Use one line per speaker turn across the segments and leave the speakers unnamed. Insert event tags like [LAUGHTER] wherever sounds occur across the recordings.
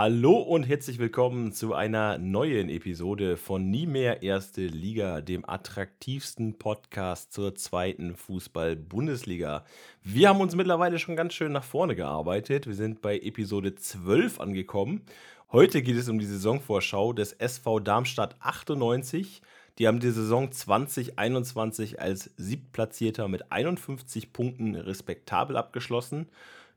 Hallo und herzlich willkommen zu einer neuen Episode von Nie mehr Erste Liga, dem attraktivsten Podcast zur zweiten Fußball-Bundesliga. Wir haben uns mittlerweile schon ganz schön nach vorne gearbeitet. Wir sind bei Episode 12 angekommen. Heute geht es um die Saisonvorschau des SV Darmstadt 98. Die haben die Saison 2021 als Siebtplatzierter mit 51 Punkten respektabel abgeschlossen.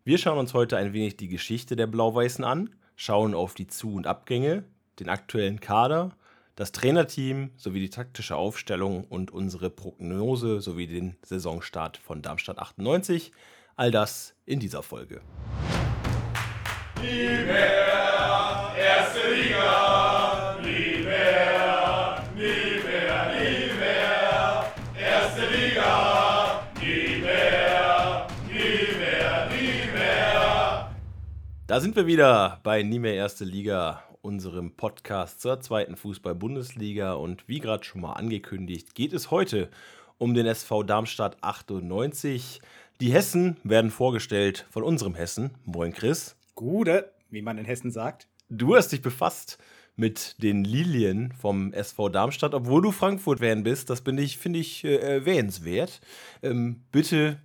Wir schauen uns heute ein wenig die Geschichte der Blau-Weißen an schauen auf die Zu- und Abgänge, den aktuellen Kader, das Trainerteam sowie die taktische Aufstellung und unsere Prognose sowie den Saisonstart von Darmstadt 98. All das in dieser Folge.
Nie mehr erste Liga,
Da sind wir wieder bei Nie mehr Erste Liga, unserem Podcast zur zweiten Fußball-Bundesliga. Und wie gerade schon mal angekündigt, geht es heute um den SV Darmstadt 98. Die Hessen werden vorgestellt von unserem Hessen. Moin Chris.
Gude, wie man in Hessen sagt.
Du hast dich befasst mit den Lilien vom SV Darmstadt, obwohl du Frankfurt-Fan bist. Das bin ich, finde ich, äh, erwähnenswert. Ähm, bitte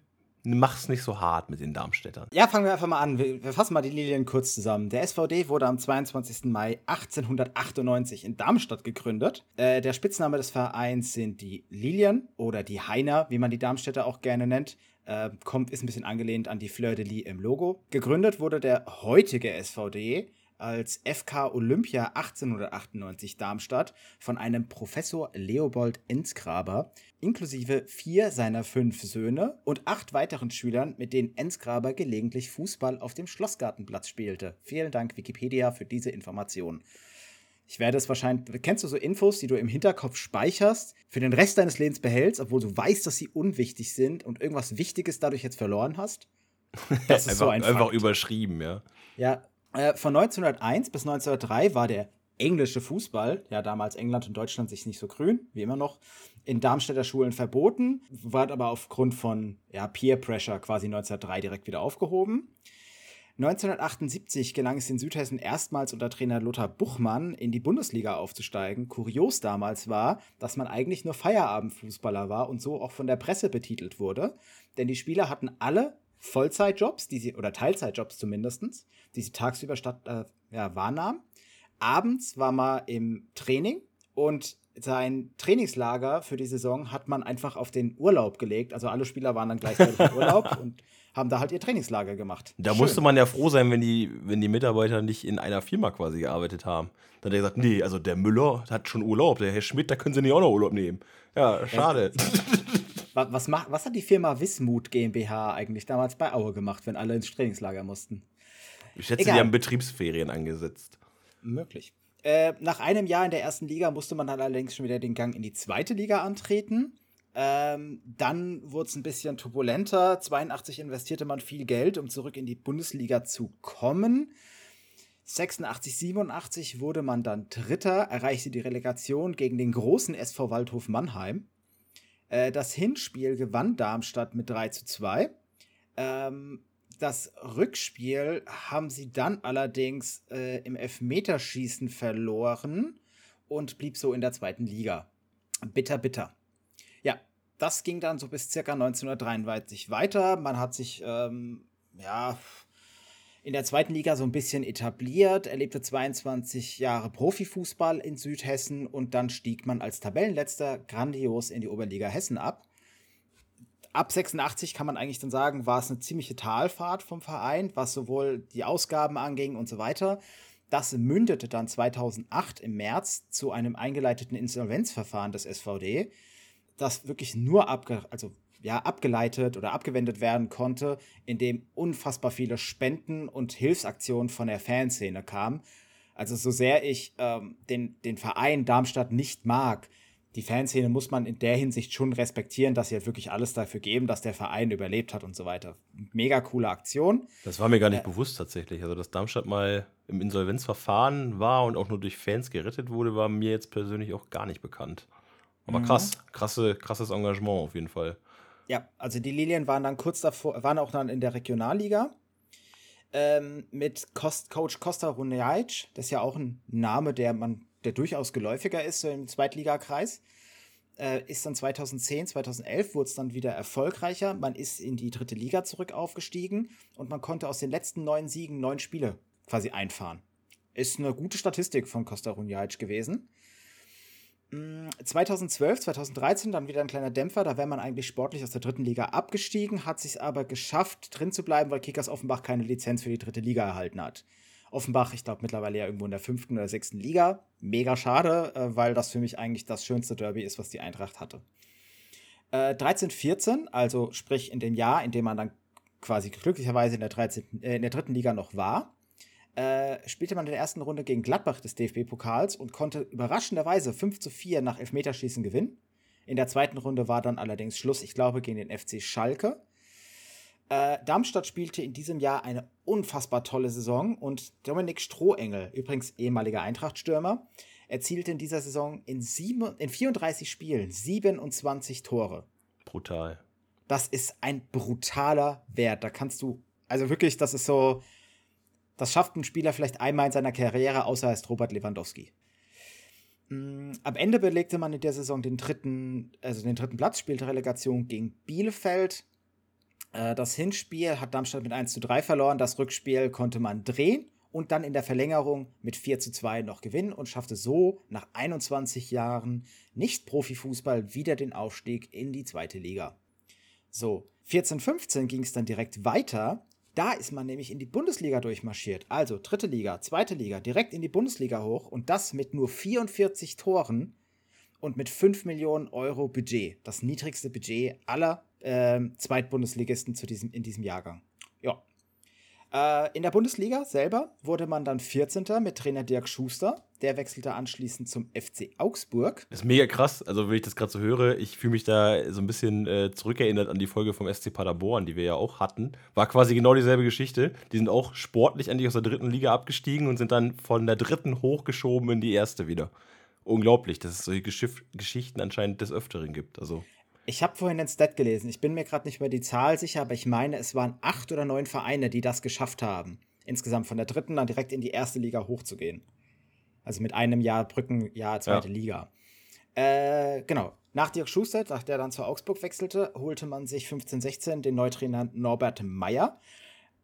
mach's nicht so hart mit den Darmstädtern.
Ja, fangen wir einfach mal an. Wir, wir fassen mal die Lilien kurz zusammen. Der SVD wurde am 22. Mai 1898 in Darmstadt gegründet. Äh, der Spitzname des Vereins sind die Lilien oder die Heiner, wie man die Darmstädter auch gerne nennt. Äh, kommt, ist ein bisschen angelehnt an die Fleur de Lis im Logo. Gegründet wurde der heutige SVD als FK Olympia 1898 Darmstadt von einem Professor Leopold Enzgraber, inklusive vier seiner fünf Söhne und acht weiteren Schülern, mit denen Enzgraber gelegentlich Fußball auf dem Schlossgartenplatz spielte. Vielen Dank Wikipedia für diese Information. Ich werde es wahrscheinlich. Kennst du so Infos, die du im Hinterkopf speicherst, für den Rest deines Lebens behältst, obwohl du weißt, dass sie unwichtig sind und irgendwas Wichtiges dadurch jetzt verloren hast?
Das ist einfach, [LAUGHS] so ein einfach überschrieben, ja.
Ja, äh, von 1901 bis 1903 war der englische Fußball, ja damals England und Deutschland sich nicht so grün, wie immer noch, in Darmstädter Schulen verboten, war aber aufgrund von ja, Peer Pressure quasi 1903 direkt wieder aufgehoben. 1978 gelang es den Südhessen erstmals unter Trainer Lothar Buchmann in die Bundesliga aufzusteigen. Kurios damals war, dass man eigentlich nur Feierabendfußballer war und so auch von der Presse betitelt wurde, denn die Spieler hatten alle Vollzeitjobs, die sie, oder Teilzeitjobs zumindest, die sie tagsüber statt, äh, ja, wahrnahmen. Abends war man im Training und sein Trainingslager für die Saison hat man einfach auf den Urlaub gelegt. Also alle Spieler waren dann gleichzeitig im Urlaub [LAUGHS] und haben da halt ihr Trainingslager gemacht.
Da Schön. musste man ja froh sein, wenn die, wenn die Mitarbeiter nicht in einer Firma quasi gearbeitet haben. Dann hat er gesagt, nee, also der Müller hat schon Urlaub, der Herr Schmidt, da können sie nicht auch noch Urlaub nehmen. Ja, schade. [LAUGHS]
Was, macht, was hat die Firma Wismut GmbH eigentlich damals bei Aue gemacht, wenn alle ins Trainingslager mussten?
Ich schätze, Egal. die haben Betriebsferien angesetzt.
Möglich. Äh, nach einem Jahr in der ersten Liga musste man dann allerdings schon wieder den Gang in die zweite Liga antreten. Ähm, dann wurde es ein bisschen turbulenter. 82 investierte man viel Geld, um zurück in die Bundesliga zu kommen. 86, 87 wurde man dann Dritter, erreichte die Relegation gegen den großen SV Waldhof Mannheim. Äh, das Hinspiel gewann Darmstadt mit 3 zu 2. Ähm, das Rückspiel haben sie dann allerdings äh, im Elfmeterschießen verloren und blieb so in der zweiten Liga. Bitter, bitter. Ja, das ging dann so bis circa 1993 weiter. Man hat sich, ähm, ja, in der zweiten Liga so ein bisschen etabliert, erlebte 22 Jahre Profifußball in Südhessen und dann stieg man als Tabellenletzter grandios in die Oberliga Hessen ab. Ab 86 kann man eigentlich dann sagen, war es eine ziemliche Talfahrt vom Verein, was sowohl die Ausgaben anging und so weiter. Das mündete dann 2008 im März zu einem eingeleiteten Insolvenzverfahren des SVD, das wirklich nur abge also ja, abgeleitet oder abgewendet werden konnte, indem unfassbar viele Spenden und Hilfsaktionen von der Fanszene kamen. Also so sehr ich ähm, den, den Verein Darmstadt nicht mag, die Fanszene muss man in der Hinsicht schon respektieren, dass sie halt wirklich alles dafür geben, dass der Verein überlebt hat und so weiter. Mega coole Aktion.
Das war mir gar nicht äh, bewusst tatsächlich. Also, dass Darmstadt mal im Insolvenzverfahren war und auch nur durch Fans gerettet wurde, war mir jetzt persönlich auch gar nicht bekannt. Aber mhm. krass, krasse, krasses Engagement auf jeden Fall.
Ja, also die Lilien waren dann kurz davor, waren auch dann in der Regionalliga. ähm, mit Coach Costa Runjajic. Das ist ja auch ein Name, der man, der durchaus geläufiger ist so im Zweitligakreis. Äh, ist dann 2010, 2011 wurde es dann wieder erfolgreicher. Man ist in die dritte Liga zurück aufgestiegen und man konnte aus den letzten neun Siegen neun Spiele quasi einfahren. Ist eine gute Statistik von Costa Runjajic gewesen. 2012, mm, 2013 dann wieder ein kleiner Dämpfer, da wäre man eigentlich sportlich aus der dritten Liga abgestiegen, hat sich aber geschafft, drin zu bleiben, weil Kickers Offenbach keine Lizenz für die dritte Liga erhalten hat. Offenbach, ich glaube, mittlerweile ja irgendwo in der fünften oder sechsten Liga. Mega schade, äh, weil das für mich eigentlich das schönste Derby ist, was die Eintracht hatte. Äh, 13, 14, also sprich in dem Jahr, in dem man dann quasi glücklicherweise in der, 13, äh, in der dritten Liga noch war, äh, spielte man in der ersten Runde gegen Gladbach des DFB-Pokals und konnte überraschenderweise 5 zu 4 nach Elfmeterschießen gewinnen. In der zweiten Runde war dann allerdings Schluss, ich glaube, gegen den FC Schalke. Äh, Darmstadt spielte in diesem Jahr eine unfassbar tolle Saison und Dominik Strohengel, übrigens ehemaliger Eintracht-Stürmer, erzielte in dieser Saison in, sieben, in 34 Spielen 27 Tore.
Brutal.
Das ist ein brutaler Wert. Da kannst du, also wirklich, das ist so, das schafft ein Spieler vielleicht einmal in seiner Karriere, außer er ist Robert Lewandowski. Mm, am Ende belegte man in der Saison den dritten, also den dritten Platz, spielte Relegation gegen Bielefeld. Äh, das Hinspiel hat Darmstadt mit 1 zu 3 verloren. Das Rückspiel konnte man drehen und dann in der Verlängerung mit 4 zu 2 noch gewinnen und schaffte so nach 21 Jahren Nicht-Profifußball wieder den Aufstieg in die zweite Liga. So, 14-15 ging es dann direkt weiter da ist man nämlich in die Bundesliga durchmarschiert. Also dritte Liga, zweite Liga, direkt in die Bundesliga hoch und das mit nur 44 Toren und mit 5 Millionen Euro Budget. Das niedrigste Budget aller äh, Zweitbundesligisten zu diesem, in diesem Jahrgang. Ja. Äh, in der Bundesliga selber wurde man dann 14. mit Trainer Dirk Schuster. Der wechselte anschließend zum FC Augsburg.
Das ist mega krass. Also, wenn ich das gerade so höre, ich fühle mich da so ein bisschen äh, zurückerinnert an die Folge vom SC Paderborn, die wir ja auch hatten. War quasi genau dieselbe Geschichte. Die sind auch sportlich endlich aus der dritten Liga abgestiegen und sind dann von der dritten hochgeschoben in die erste wieder. Unglaublich, dass es solche Geschichten anscheinend des Öfteren gibt. Also.
Ich habe vorhin den Stat gelesen. Ich bin mir gerade nicht mehr die Zahl sicher, aber ich meine, es waren acht oder neun Vereine, die das geschafft haben. Insgesamt von der dritten dann direkt in die erste Liga hochzugehen. Also mit einem Jahr Brückenjahr zweite ja. Liga. Äh, genau. Nach Dirk Schuster, nach der dann zu Augsburg wechselte, holte man sich 15-16 den Neutrainer Norbert Meyer.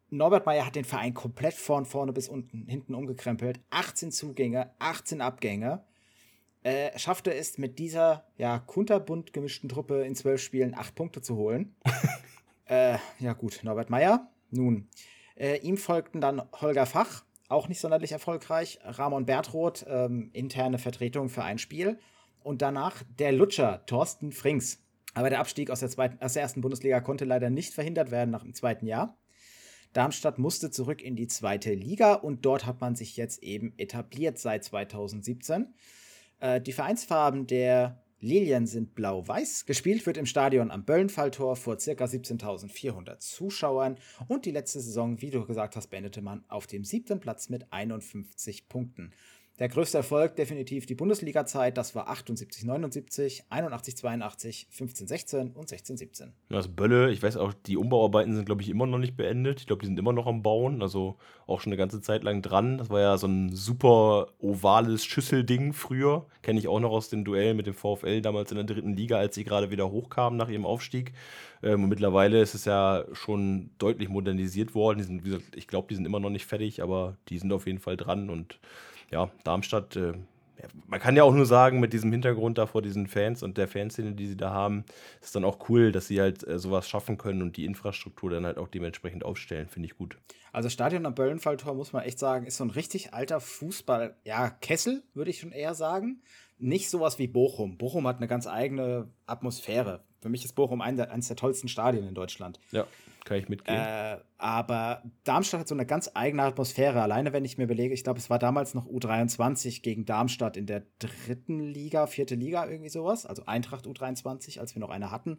Norbert Meyer hat den Verein komplett von vorne bis unten, hinten umgekrempelt. 18 Zugänge, 18 Abgänge äh, schaffte es mit dieser ja, kunterbunt gemischten Truppe in zwölf Spielen acht Punkte zu holen. [LAUGHS] äh, ja, gut, Norbert Meyer. Nun, äh, ihm folgten dann Holger Fach, auch nicht sonderlich erfolgreich, Ramon Bertroth, ähm, interne Vertretung für ein Spiel. Und danach der Lutscher, Thorsten Frings. Aber der Abstieg aus der, zweiten, aus der ersten Bundesliga konnte leider nicht verhindert werden nach dem zweiten Jahr. Darmstadt musste zurück in die zweite Liga und dort hat man sich jetzt eben etabliert seit 2017. Äh, die Vereinsfarben der Lilien sind blau-weiß. Gespielt wird im Stadion am Böllenfalltor vor ca. 17.400 Zuschauern. Und die letzte Saison, wie du gesagt hast, beendete man auf dem siebten Platz mit 51 Punkten. Der größte Erfolg definitiv die Bundesliga-Zeit, das war 78, 79, 81, 82, 15, 16 und 16, 17.
Das Bölle, ich weiß auch, die Umbauarbeiten sind, glaube ich, immer noch nicht beendet. Ich glaube, die sind immer noch am Bauen, also auch schon eine ganze Zeit lang dran. Das war ja so ein super ovales Schüsselding früher. Kenne ich auch noch aus den Duellen mit dem VfL damals in der dritten Liga, als sie gerade wieder hochkamen nach ihrem Aufstieg. Ähm, und mittlerweile ist es ja schon deutlich modernisiert worden. Sind, gesagt, ich glaube, die sind immer noch nicht fertig, aber die sind auf jeden Fall dran und ja, Darmstadt, äh, man kann ja auch nur sagen, mit diesem Hintergrund da vor diesen Fans und der Fanszene, die sie da haben, ist dann auch cool, dass sie halt äh, sowas schaffen können und die Infrastruktur dann halt auch dementsprechend aufstellen. Finde ich gut.
Also Stadion am Böllenfalltor, muss man echt sagen, ist so ein richtig alter Fußball, ja, Kessel, würde ich schon eher sagen. Nicht sowas wie Bochum. Bochum hat eine ganz eigene Atmosphäre. Für mich ist Bochum eines der tollsten Stadien in Deutschland.
Ja. Kann ich mitgehen.
Äh, aber Darmstadt hat so eine ganz eigene Atmosphäre. Alleine, wenn ich mir überlege, ich glaube, es war damals noch U23 gegen Darmstadt in der dritten Liga, vierte Liga, irgendwie sowas. Also Eintracht U23, als wir noch eine hatten.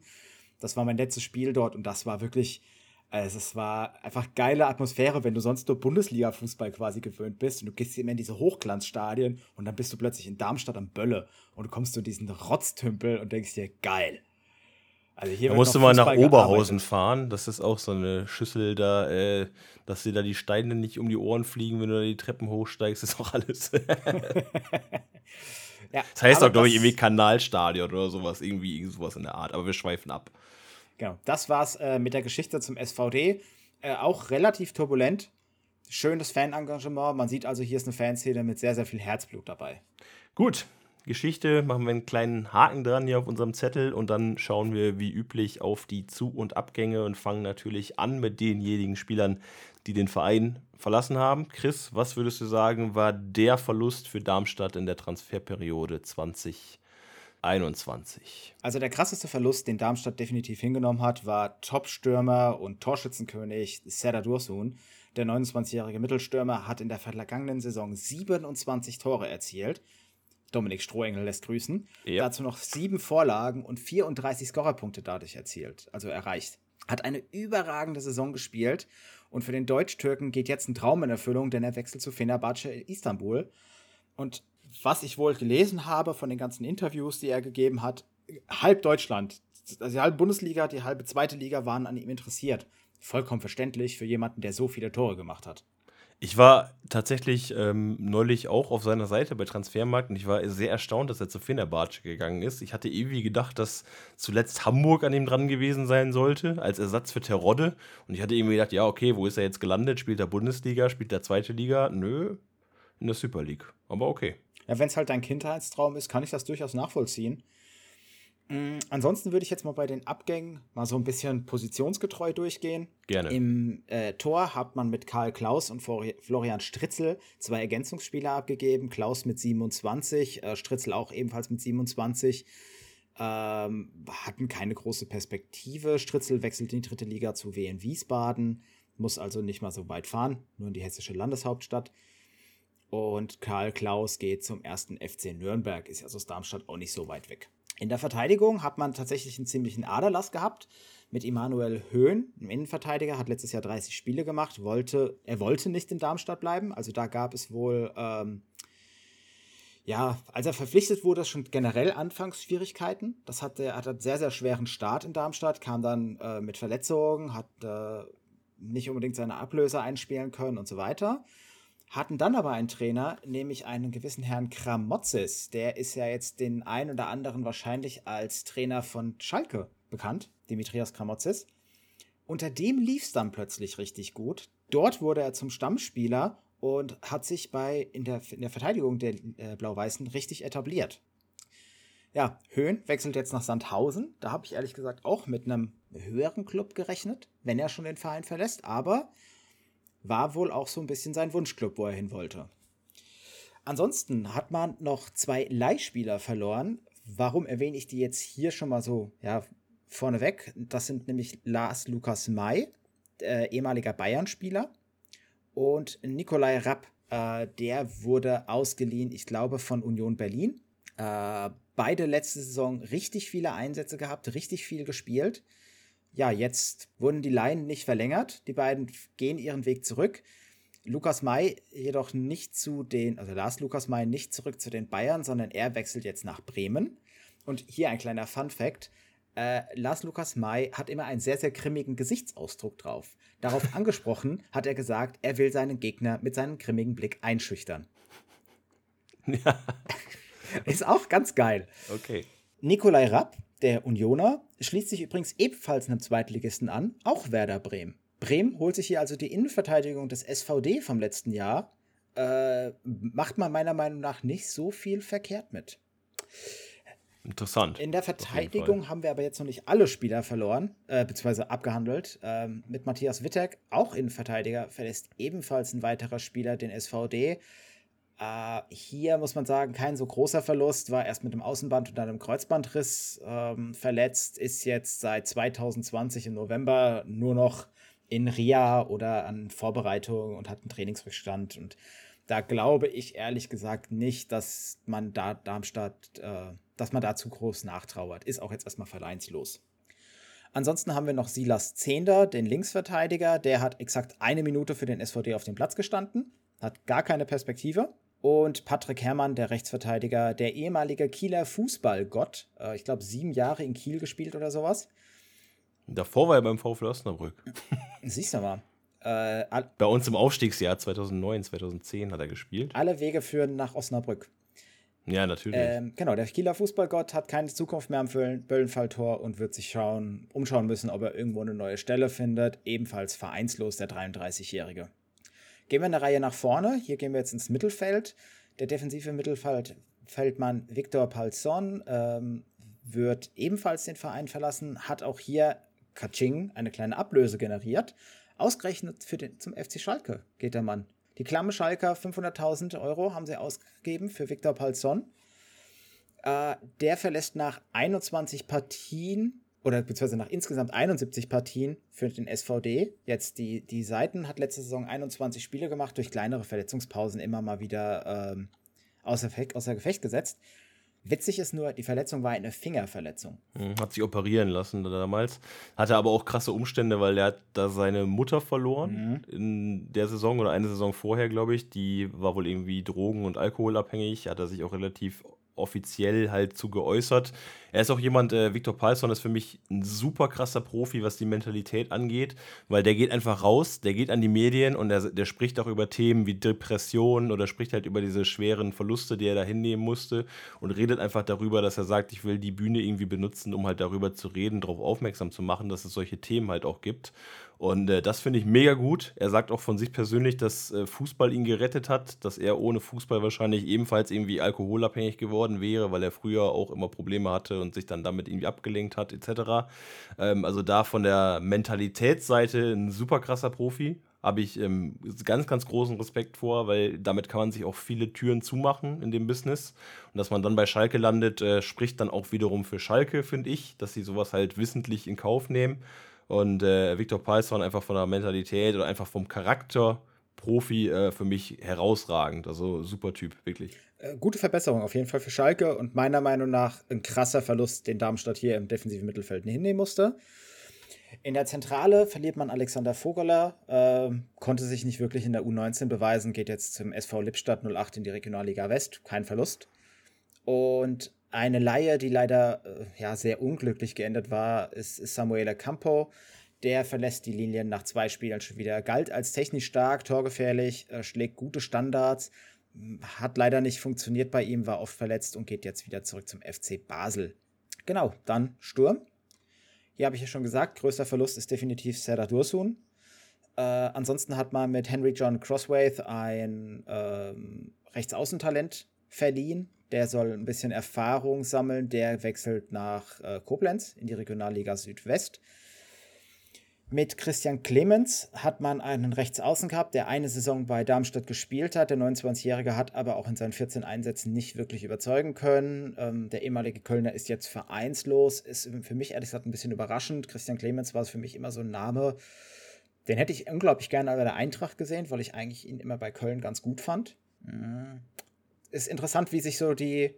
Das war mein letztes Spiel dort und das war wirklich, also es war einfach geile Atmosphäre, wenn du sonst nur Bundesliga-Fußball quasi gewöhnt bist und du gehst immer in diese Hochglanzstadien und dann bist du plötzlich in Darmstadt am Bölle und du kommst zu diesen Rotztümpel und denkst dir, geil.
Also da musste man nach Oberhausen gearbeitet. fahren. Das ist auch so eine Schüssel da, äh, dass dir da die Steine nicht um die Ohren fliegen, wenn du da die Treppen hochsteigst, ist auch alles. [LAUGHS] ja, das heißt auch, glaube ich, irgendwie Kanalstadion oder sowas, irgendwie sowas in der Art. Aber wir schweifen ab.
Genau, das war's äh, mit der Geschichte zum SVD. Äh, auch relativ turbulent. Schönes Fanengagement. Man sieht also, hier ist eine Fanszene mit sehr, sehr viel Herzblut dabei.
Gut, Geschichte, machen wir einen kleinen Haken dran hier auf unserem Zettel und dann schauen wir wie üblich auf die Zu- und Abgänge und fangen natürlich an mit denjenigen Spielern, die den Verein verlassen haben. Chris, was würdest du sagen, war der Verlust für Darmstadt in der Transferperiode 2021?
Also der krasseste Verlust, den Darmstadt definitiv hingenommen hat, war Top-Stürmer und Torschützenkönig Serdar Dursun. Der 29-jährige Mittelstürmer hat in der vergangenen Saison 27 Tore erzielt Dominik Strohengel lässt grüßen. Ja. Dazu noch sieben Vorlagen und 34 Scorerpunkte dadurch erzielt, also erreicht. Hat eine überragende Saison gespielt und für den Deutsch-Türken geht jetzt ein Traum in Erfüllung, denn er wechselt zu Fenerbahce Istanbul. Und was ich wohl gelesen habe von den ganzen Interviews, die er gegeben hat, halb Deutschland, also die halbe Bundesliga, die halbe zweite Liga waren an ihm interessiert. Vollkommen verständlich für jemanden, der so viele Tore gemacht hat.
Ich war tatsächlich ähm, neulich auch auf seiner Seite bei Transfermarkt und ich war sehr erstaunt, dass er zu Fenerbahce gegangen ist. Ich hatte irgendwie gedacht, dass zuletzt Hamburg an ihm dran gewesen sein sollte, als Ersatz für Terodde. Und ich hatte irgendwie gedacht, ja, okay, wo ist er jetzt gelandet? Spielt er Bundesliga? Spielt er Zweite Liga? Nö, in der Super League. Aber okay.
Ja, wenn es halt dein Kindheitstraum ist, kann ich das durchaus nachvollziehen. Ansonsten würde ich jetzt mal bei den Abgängen mal so ein bisschen positionsgetreu durchgehen.
Gerne.
Im äh, Tor hat man mit Karl Klaus und Florian Stritzel zwei Ergänzungsspieler abgegeben. Klaus mit 27, äh, Stritzel auch ebenfalls mit 27. Ähm, hatten keine große Perspektive. Stritzel wechselt in die dritte Liga zu WN Wiesbaden, muss also nicht mal so weit fahren, nur in die hessische Landeshauptstadt. Und Karl Klaus geht zum ersten FC Nürnberg, ist also aus Darmstadt auch nicht so weit weg. In der Verteidigung hat man tatsächlich einen ziemlichen Aderlass gehabt mit Emanuel Höhn, einem Innenverteidiger, hat letztes Jahr 30 Spiele gemacht, wollte, er wollte nicht in Darmstadt bleiben. Also da gab es wohl, ähm, ja, als er verpflichtet wurde, schon generell Anfangsschwierigkeiten. Das hatte, er hat einen sehr, sehr schweren Start in Darmstadt, kam dann äh, mit Verletzungen, hat äh, nicht unbedingt seine Ablöse einspielen können und so weiter hatten dann aber einen Trainer, nämlich einen gewissen Herrn Kramotzis. Der ist ja jetzt den einen oder anderen wahrscheinlich als Trainer von Schalke bekannt, Dimitrios Kramotzis. Unter dem lief es dann plötzlich richtig gut. Dort wurde er zum Stammspieler und hat sich bei in der, in der Verteidigung der äh, Blau-Weißen richtig etabliert. Ja, Höhn wechselt jetzt nach Sandhausen. Da habe ich ehrlich gesagt auch mit einem höheren Club gerechnet, wenn er schon den Verein verlässt. Aber war wohl auch so ein bisschen sein Wunschclub, wo er hin wollte. Ansonsten hat man noch zwei Leihspieler verloren. Warum erwähne ich die jetzt hier schon mal so ja, vorneweg? Das sind nämlich Lars Lukas May, äh, ehemaliger Bayern-Spieler, und Nikolai Rapp. Äh, der wurde ausgeliehen, ich glaube, von Union Berlin. Äh, beide letzte Saison richtig viele Einsätze gehabt, richtig viel gespielt ja, jetzt wurden die Laien nicht verlängert. Die beiden gehen ihren Weg zurück. Lukas May jedoch nicht zu den, also Lars Lukas May nicht zurück zu den Bayern, sondern er wechselt jetzt nach Bremen. Und hier ein kleiner Fun Fact. Äh, Lars Lukas May hat immer einen sehr, sehr grimmigen Gesichtsausdruck drauf. Darauf [LAUGHS] angesprochen hat er gesagt, er will seinen Gegner mit seinem grimmigen Blick einschüchtern. [LAUGHS] Ja. [LAUGHS] Ist auch ganz geil.
Okay.
Nikolai Rapp der Unioner schließt sich übrigens ebenfalls einem Zweitligisten an, auch Werder Bremen. Bremen holt sich hier also die Innenverteidigung des SVD vom letzten Jahr. Äh, macht man meiner Meinung nach nicht so viel verkehrt mit.
Interessant.
In der Verteidigung haben wir aber jetzt noch nicht alle Spieler verloren, äh, beziehungsweise abgehandelt. Ähm, mit Matthias Wittek, auch Innenverteidiger, verlässt ebenfalls ein weiterer Spieler den SVD. Äh, hier muss man sagen, kein so großer Verlust, war erst mit dem Außenband und einem Kreuzbandriss ähm, verletzt, ist jetzt seit 2020 im November nur noch in Ria oder an Vorbereitung und hat einen Trainingsrückstand. Und da glaube ich ehrlich gesagt nicht, dass man da Darmstadt, äh, dass man da zu groß nachtrauert. Ist auch jetzt erstmal vereinslos. Ansonsten haben wir noch Silas Zehnder, den Linksverteidiger. Der hat exakt eine Minute für den SVD auf dem Platz gestanden, hat gar keine Perspektive Und Patrick Herrmann, der Rechtsverteidiger, der ehemalige Kieler Fußballgott, äh, ich glaube sieben Jahre in Kiel gespielt oder sowas.
Davor war er beim VfL Osnabrück. [LAUGHS]
Siehst du mal.
Äh, Bei uns im Aufstiegsjahr 2009, 2010 hat er gespielt.
Alle Wege führen nach Osnabrück.
Ja, natürlich.
Ähm, genau, der Kieler Fußballgott hat keine Zukunft mehr am Böllenfalltor und wird sich schauen, umschauen müssen, ob er irgendwo eine neue Stelle findet. Ebenfalls vereinslos der 33-Jährige. Gehen wir eine Reihe nach vorne. Hier gehen wir jetzt ins Mittelfeld. Der defensive Mittelfeldmann Victor Palsson ähm, wird ebenfalls den Verein verlassen, hat auch hier Kaching eine kleine Ablöse generiert. Ausgerechnet für den, zum FC Schalke geht der Mann. Die klamme Schalker 500.000 Euro haben sie ausgegeben für Viktor Palsson. Äh, der verlässt nach 21 Partien oder beziehungsweise nach insgesamt 71 Partien für den SVD. Jetzt die, die Seiten hat letzte Saison 21 Spiele gemacht, durch kleinere Verletzungspausen immer mal wieder ähm, außer, außer Gefecht gesetzt. Witzig ist nur, die Verletzung war eine Fingerverletzung.
Hm, hat sich operieren lassen damals. Hatte aber auch krasse Umstände, weil er hat da seine Mutter verloren mhm. in der Saison oder eine Saison vorher, glaube ich. Die war wohl irgendwie drogen- und alkoholabhängig. Hat er sich auch relativ offiziell halt zu geäußert. Er ist auch jemand, äh, Viktor Palsson ist für mich ein super krasser Profi, was die Mentalität angeht, weil der geht einfach raus, der geht an die Medien und der, der spricht auch über Themen wie Depressionen oder spricht halt über diese schweren Verluste, die er da hinnehmen musste und redet einfach darüber, dass er sagt, ich will die Bühne irgendwie benutzen, um halt darüber zu reden, darauf aufmerksam zu machen, dass es solche Themen halt auch gibt. Und äh, das finde ich mega gut. Er sagt auch von sich persönlich, dass äh, Fußball ihn gerettet hat, dass er ohne Fußball wahrscheinlich ebenfalls irgendwie alkoholabhängig geworden wäre, weil er früher auch immer Probleme hatte und sich dann damit irgendwie abgelenkt hat, etc. Ähm, also da von der Mentalitätsseite ein super krasser Profi. Habe ich ähm, ganz, ganz großen Respekt vor, weil damit kann man sich auch viele Türen zumachen in dem Business. Und dass man dann bei Schalke landet, äh, spricht dann auch wiederum für Schalke, finde ich, dass sie sowas halt wissentlich in Kauf nehmen. Und äh, Viktor Palsson einfach von der Mentalität oder einfach vom Charakter Profi äh, für mich herausragend. Also super Typ, wirklich.
Äh, gute Verbesserung auf jeden Fall für Schalke und meiner Meinung nach ein krasser Verlust, den Darmstadt hier im defensiven Mittelfeld hinnehmen musste. In der Zentrale verliert man Alexander Vogeler, äh, konnte sich nicht wirklich in der U19 beweisen, geht jetzt zum SV Lippstadt 08 in die Regionalliga West, kein Verlust. Und eine Laie, die leider äh, ja, sehr unglücklich geendet war, ist, ist Samuele Campo. Der verlässt die Linien nach zwei Spielen schon wieder. Galt als technisch stark, torgefährlich, äh, schlägt gute Standards. Hat leider nicht funktioniert bei ihm, war oft verletzt und geht jetzt wieder zurück zum FC Basel. Genau, dann Sturm. Hier habe ich ja schon gesagt, größter Verlust ist definitiv Serdar Dursun. Äh, ansonsten hat man mit Henry John Crosswaith ein ähm, Rechtsaußentalent verliehen, der soll ein bisschen Erfahrung sammeln. Der wechselt nach äh, Koblenz in die Regionalliga Südwest. Mit Christian Clemens hat man einen Rechtsaußen gehabt, der eine Saison bei Darmstadt gespielt hat. Der 29-Jährige hat aber auch in seinen 14 Einsätzen nicht wirklich überzeugen können. Ähm, der ehemalige Kölner ist jetzt vereinslos. Ist für mich ehrlich gesagt ein bisschen überraschend. Christian Clemens war für mich immer so ein Name. Den hätte ich unglaublich gerne bei der Eintracht gesehen, weil ich eigentlich ihn immer bei Köln ganz gut fand. Ist interessant, wie sich so die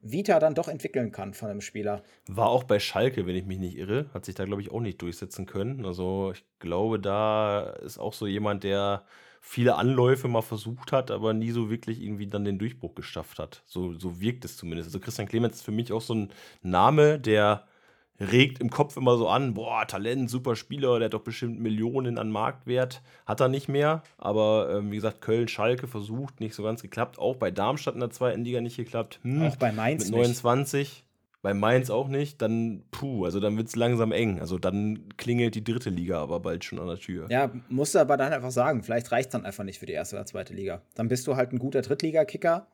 Vita dann doch entwickeln kann von einem Spieler.
War auch bei Schalke, wenn ich mich nicht irre, hat sich da, glaube ich, auch nicht durchsetzen können. Also ich glaube, da ist auch so jemand, der viele Anläufe mal versucht hat, aber nie so wirklich irgendwie dann den Durchbruch geschafft hat. So, so wirkt es zumindest. Also Christian Clemens ist für mich auch so ein Name, der regt im Kopf immer so an, boah, Talent, super Spieler, der hat doch bestimmt Millionen an Marktwert. Hat er nicht mehr, aber ähm, wie gesagt, Köln, Schalke versucht, nicht so ganz geklappt. Auch bei Darmstadt in der zweiten Liga nicht geklappt.
Hm, auch bei Mainz
mit 29. Nicht. Bei Mainz auch nicht, dann puh, also dann wird es langsam eng. Also dann klingelt die dritte Liga aber bald schon an der Tür.
Ja, musst du aber dann einfach sagen, vielleicht reicht es dann einfach nicht für die erste oder zweite Liga. Dann bist du halt ein guter Drittligakicker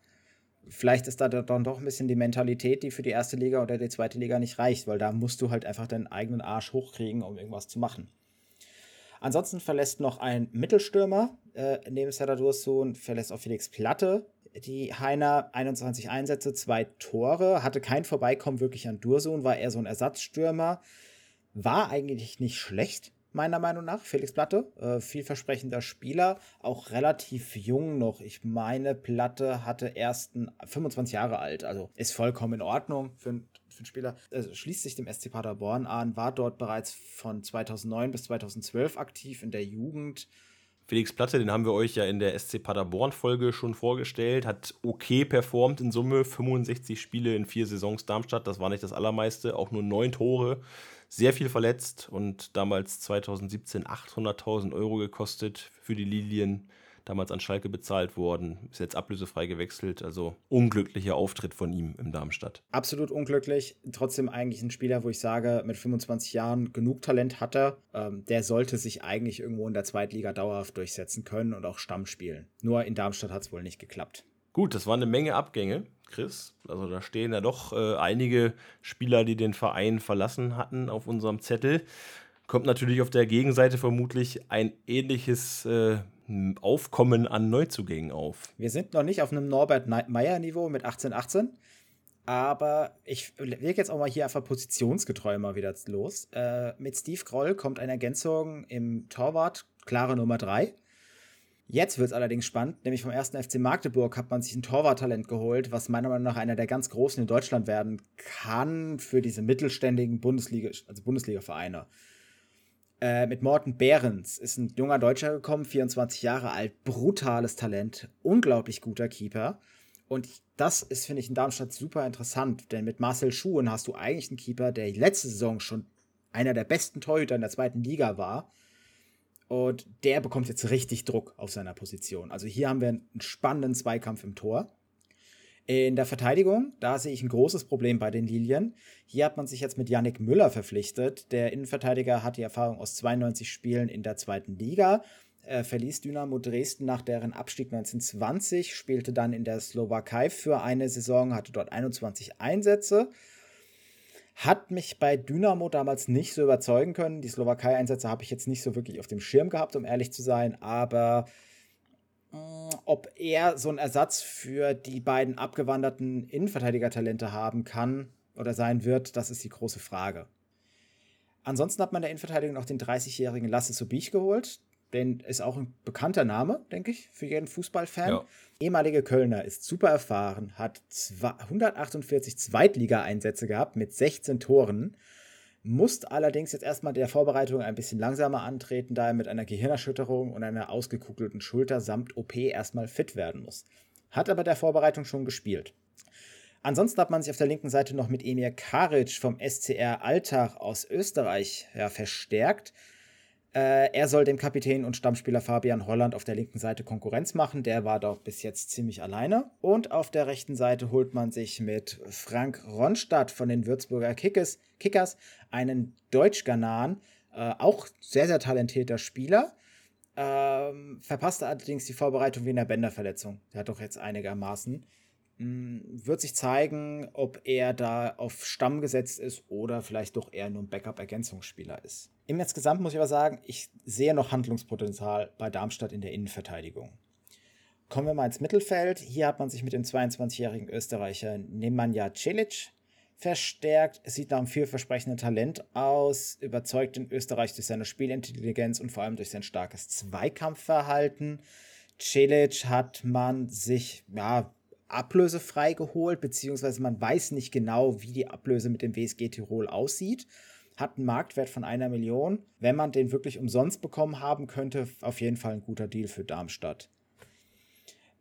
vielleicht ist da dann doch ein bisschen die Mentalität, die für die erste Liga oder die zweite Liga nicht reicht, weil da musst du halt einfach deinen eigenen Arsch hochkriegen, um irgendwas zu machen. Ansonsten verlässt noch ein Mittelstürmer äh, neben Serdar Dursun, verlässt auch Felix Platte. Die Heiner 21 Einsätze, zwei Tore, hatte kein Vorbeikommen wirklich an Dursun, war eher so ein Ersatzstürmer. War eigentlich nicht schlecht, meiner Meinung nach. Felix Platte, äh, vielversprechender Spieler, auch relativ jung noch. Ich meine, Platte hatte erst 25 Jahre alt, also ist vollkommen in Ordnung für, für einen Spieler. Also schließt sich dem SC Paderborn an, war dort bereits von 2009 bis 2012 aktiv in der Jugend.
Felix Platte, den haben wir euch ja in der SC Paderborn-Folge schon vorgestellt, hat okay performt in Summe, 65 Spiele in vier Saisons Darmstadt, das war nicht das allermeiste, auch nur neun Tore, sehr viel verletzt und damals 2017 800.000 Euro gekostet für die Lilien damals an Schalke bezahlt worden, ist jetzt ablösefrei gewechselt. Also unglücklicher Auftritt von ihm im Darmstadt.
Absolut unglücklich. Trotzdem eigentlich ein Spieler, wo ich sage, mit 25 Jahren genug Talent hat er. Ähm, der sollte sich eigentlich irgendwo in der Zweitliga dauerhaft durchsetzen können und auch Stamm spielen. Nur in Darmstadt hat es wohl nicht geklappt.
Gut, das waren eine Menge Abgänge, Chris. Also da stehen ja doch äh, einige Spieler, die den Verein verlassen hatten auf unserem Zettel. Kommt natürlich auf der Gegenseite vermutlich ein ähnliches äh, Aufkommen an Neuzugängen auf.
Wir sind noch nicht auf einem Norbert Meyer-Niveau mit 1818, aber ich lege jetzt auch mal hier einfach positionsgetreu mal wieder los. Äh, mit Steve Groll kommt eine Ergänzung im Torwart, klare Nummer 3. Jetzt wird es allerdings spannend, nämlich vom ersten FC Magdeburg hat man sich ein Torwarttalent geholt, was meiner Meinung nach einer der ganz großen in Deutschland werden kann für diese mittelständigen Bundesliga, also Bundesliga-Vereine. Äh, mit Morten Behrens ist ein junger Deutscher gekommen, 24 Jahre alt, brutales Talent, unglaublich guter Keeper. Und das ist, finde ich, in Darmstadt super interessant, denn mit Marcel Schuhen hast du eigentlich einen Keeper, der letzte Saison schon einer der besten Torhüter in der zweiten Liga war. Und der bekommt jetzt richtig Druck auf seiner Position. Also hier haben wir einen spannenden Zweikampf im Tor. In der Verteidigung, da sehe ich ein großes Problem bei den Lilien. Hier hat man sich jetzt mit Yannick Müller verpflichtet. Der Innenverteidiger hat die Erfahrung aus 92 Spielen in der zweiten Liga. Er verließ Dynamo Dresden nach deren Abstieg 1920, spielte dann in der Slowakei für eine Saison, hatte dort 21 Einsätze. Hat mich bei Dynamo damals nicht so überzeugen können. Die Slowakei-Einsätze habe ich jetzt nicht so wirklich auf dem Schirm gehabt, um ehrlich zu sein, aber ob er so einen Ersatz für die beiden abgewanderten Innenverteidiger-Talente haben kann oder sein wird, das ist die große Frage. Ansonsten hat man in der Innenverteidigung noch den 30-jährigen Lasse Subich geholt. Den ist auch ein bekannter Name, denke ich, für jeden Fußballfan. Ja. Ehemalige Kölner ist super erfahren, hat 148 Zweitliga-Einsätze gehabt mit 16 Toren musste allerdings jetzt erstmal der Vorbereitung ein bisschen langsamer antreten, da er mit einer Gehirnerschütterung und einer ausgekugelten Schulter samt OP erstmal fit werden muss. Hat aber der Vorbereitung schon gespielt. Ansonsten hat man sich auf der linken Seite noch mit Emir Karic vom SCR Alltag aus Österreich ja, verstärkt. Äh, er soll dem Kapitän und Stammspieler Fabian Holland auf der linken Seite Konkurrenz machen. Der war doch bis jetzt ziemlich alleine. Und auf der rechten Seite holt man sich mit Frank Ronstadt von den Würzburger Kickers, Kickers einen Deutsch-Ghanaren, äh, auch sehr, sehr talentierter Spieler. Ähm, verpasste allerdings die Vorbereitung wegen der Bänderverletzung. Der hat doch jetzt einigermaßen. Hm, wird sich zeigen, ob er da auf Stamm gesetzt ist oder vielleicht doch eher nur ein Backup-Ergänzungsspieler ist. Im Insgesamt muss ich aber sagen, ich sehe noch Handlungspotenzial bei Darmstadt in der Innenverteidigung. Kommen wir mal ins Mittelfeld. Hier hat man sich mit dem 22-jährigen Österreicher Nemanja Celic verstärkt. Es sieht nach einem vielversprechenden Talent aus, überzeugt in Österreich durch seine Spielintelligenz und vor allem durch sein starkes Zweikampfverhalten. Celic hat man sich ja, ablösefrei geholt, beziehungsweise man weiß nicht genau, wie die Ablöse mit dem WSG Tirol aussieht. Hat einen Marktwert von einer Million. Wenn man den wirklich umsonst bekommen haben könnte, auf jeden Fall ein guter Deal für Darmstadt.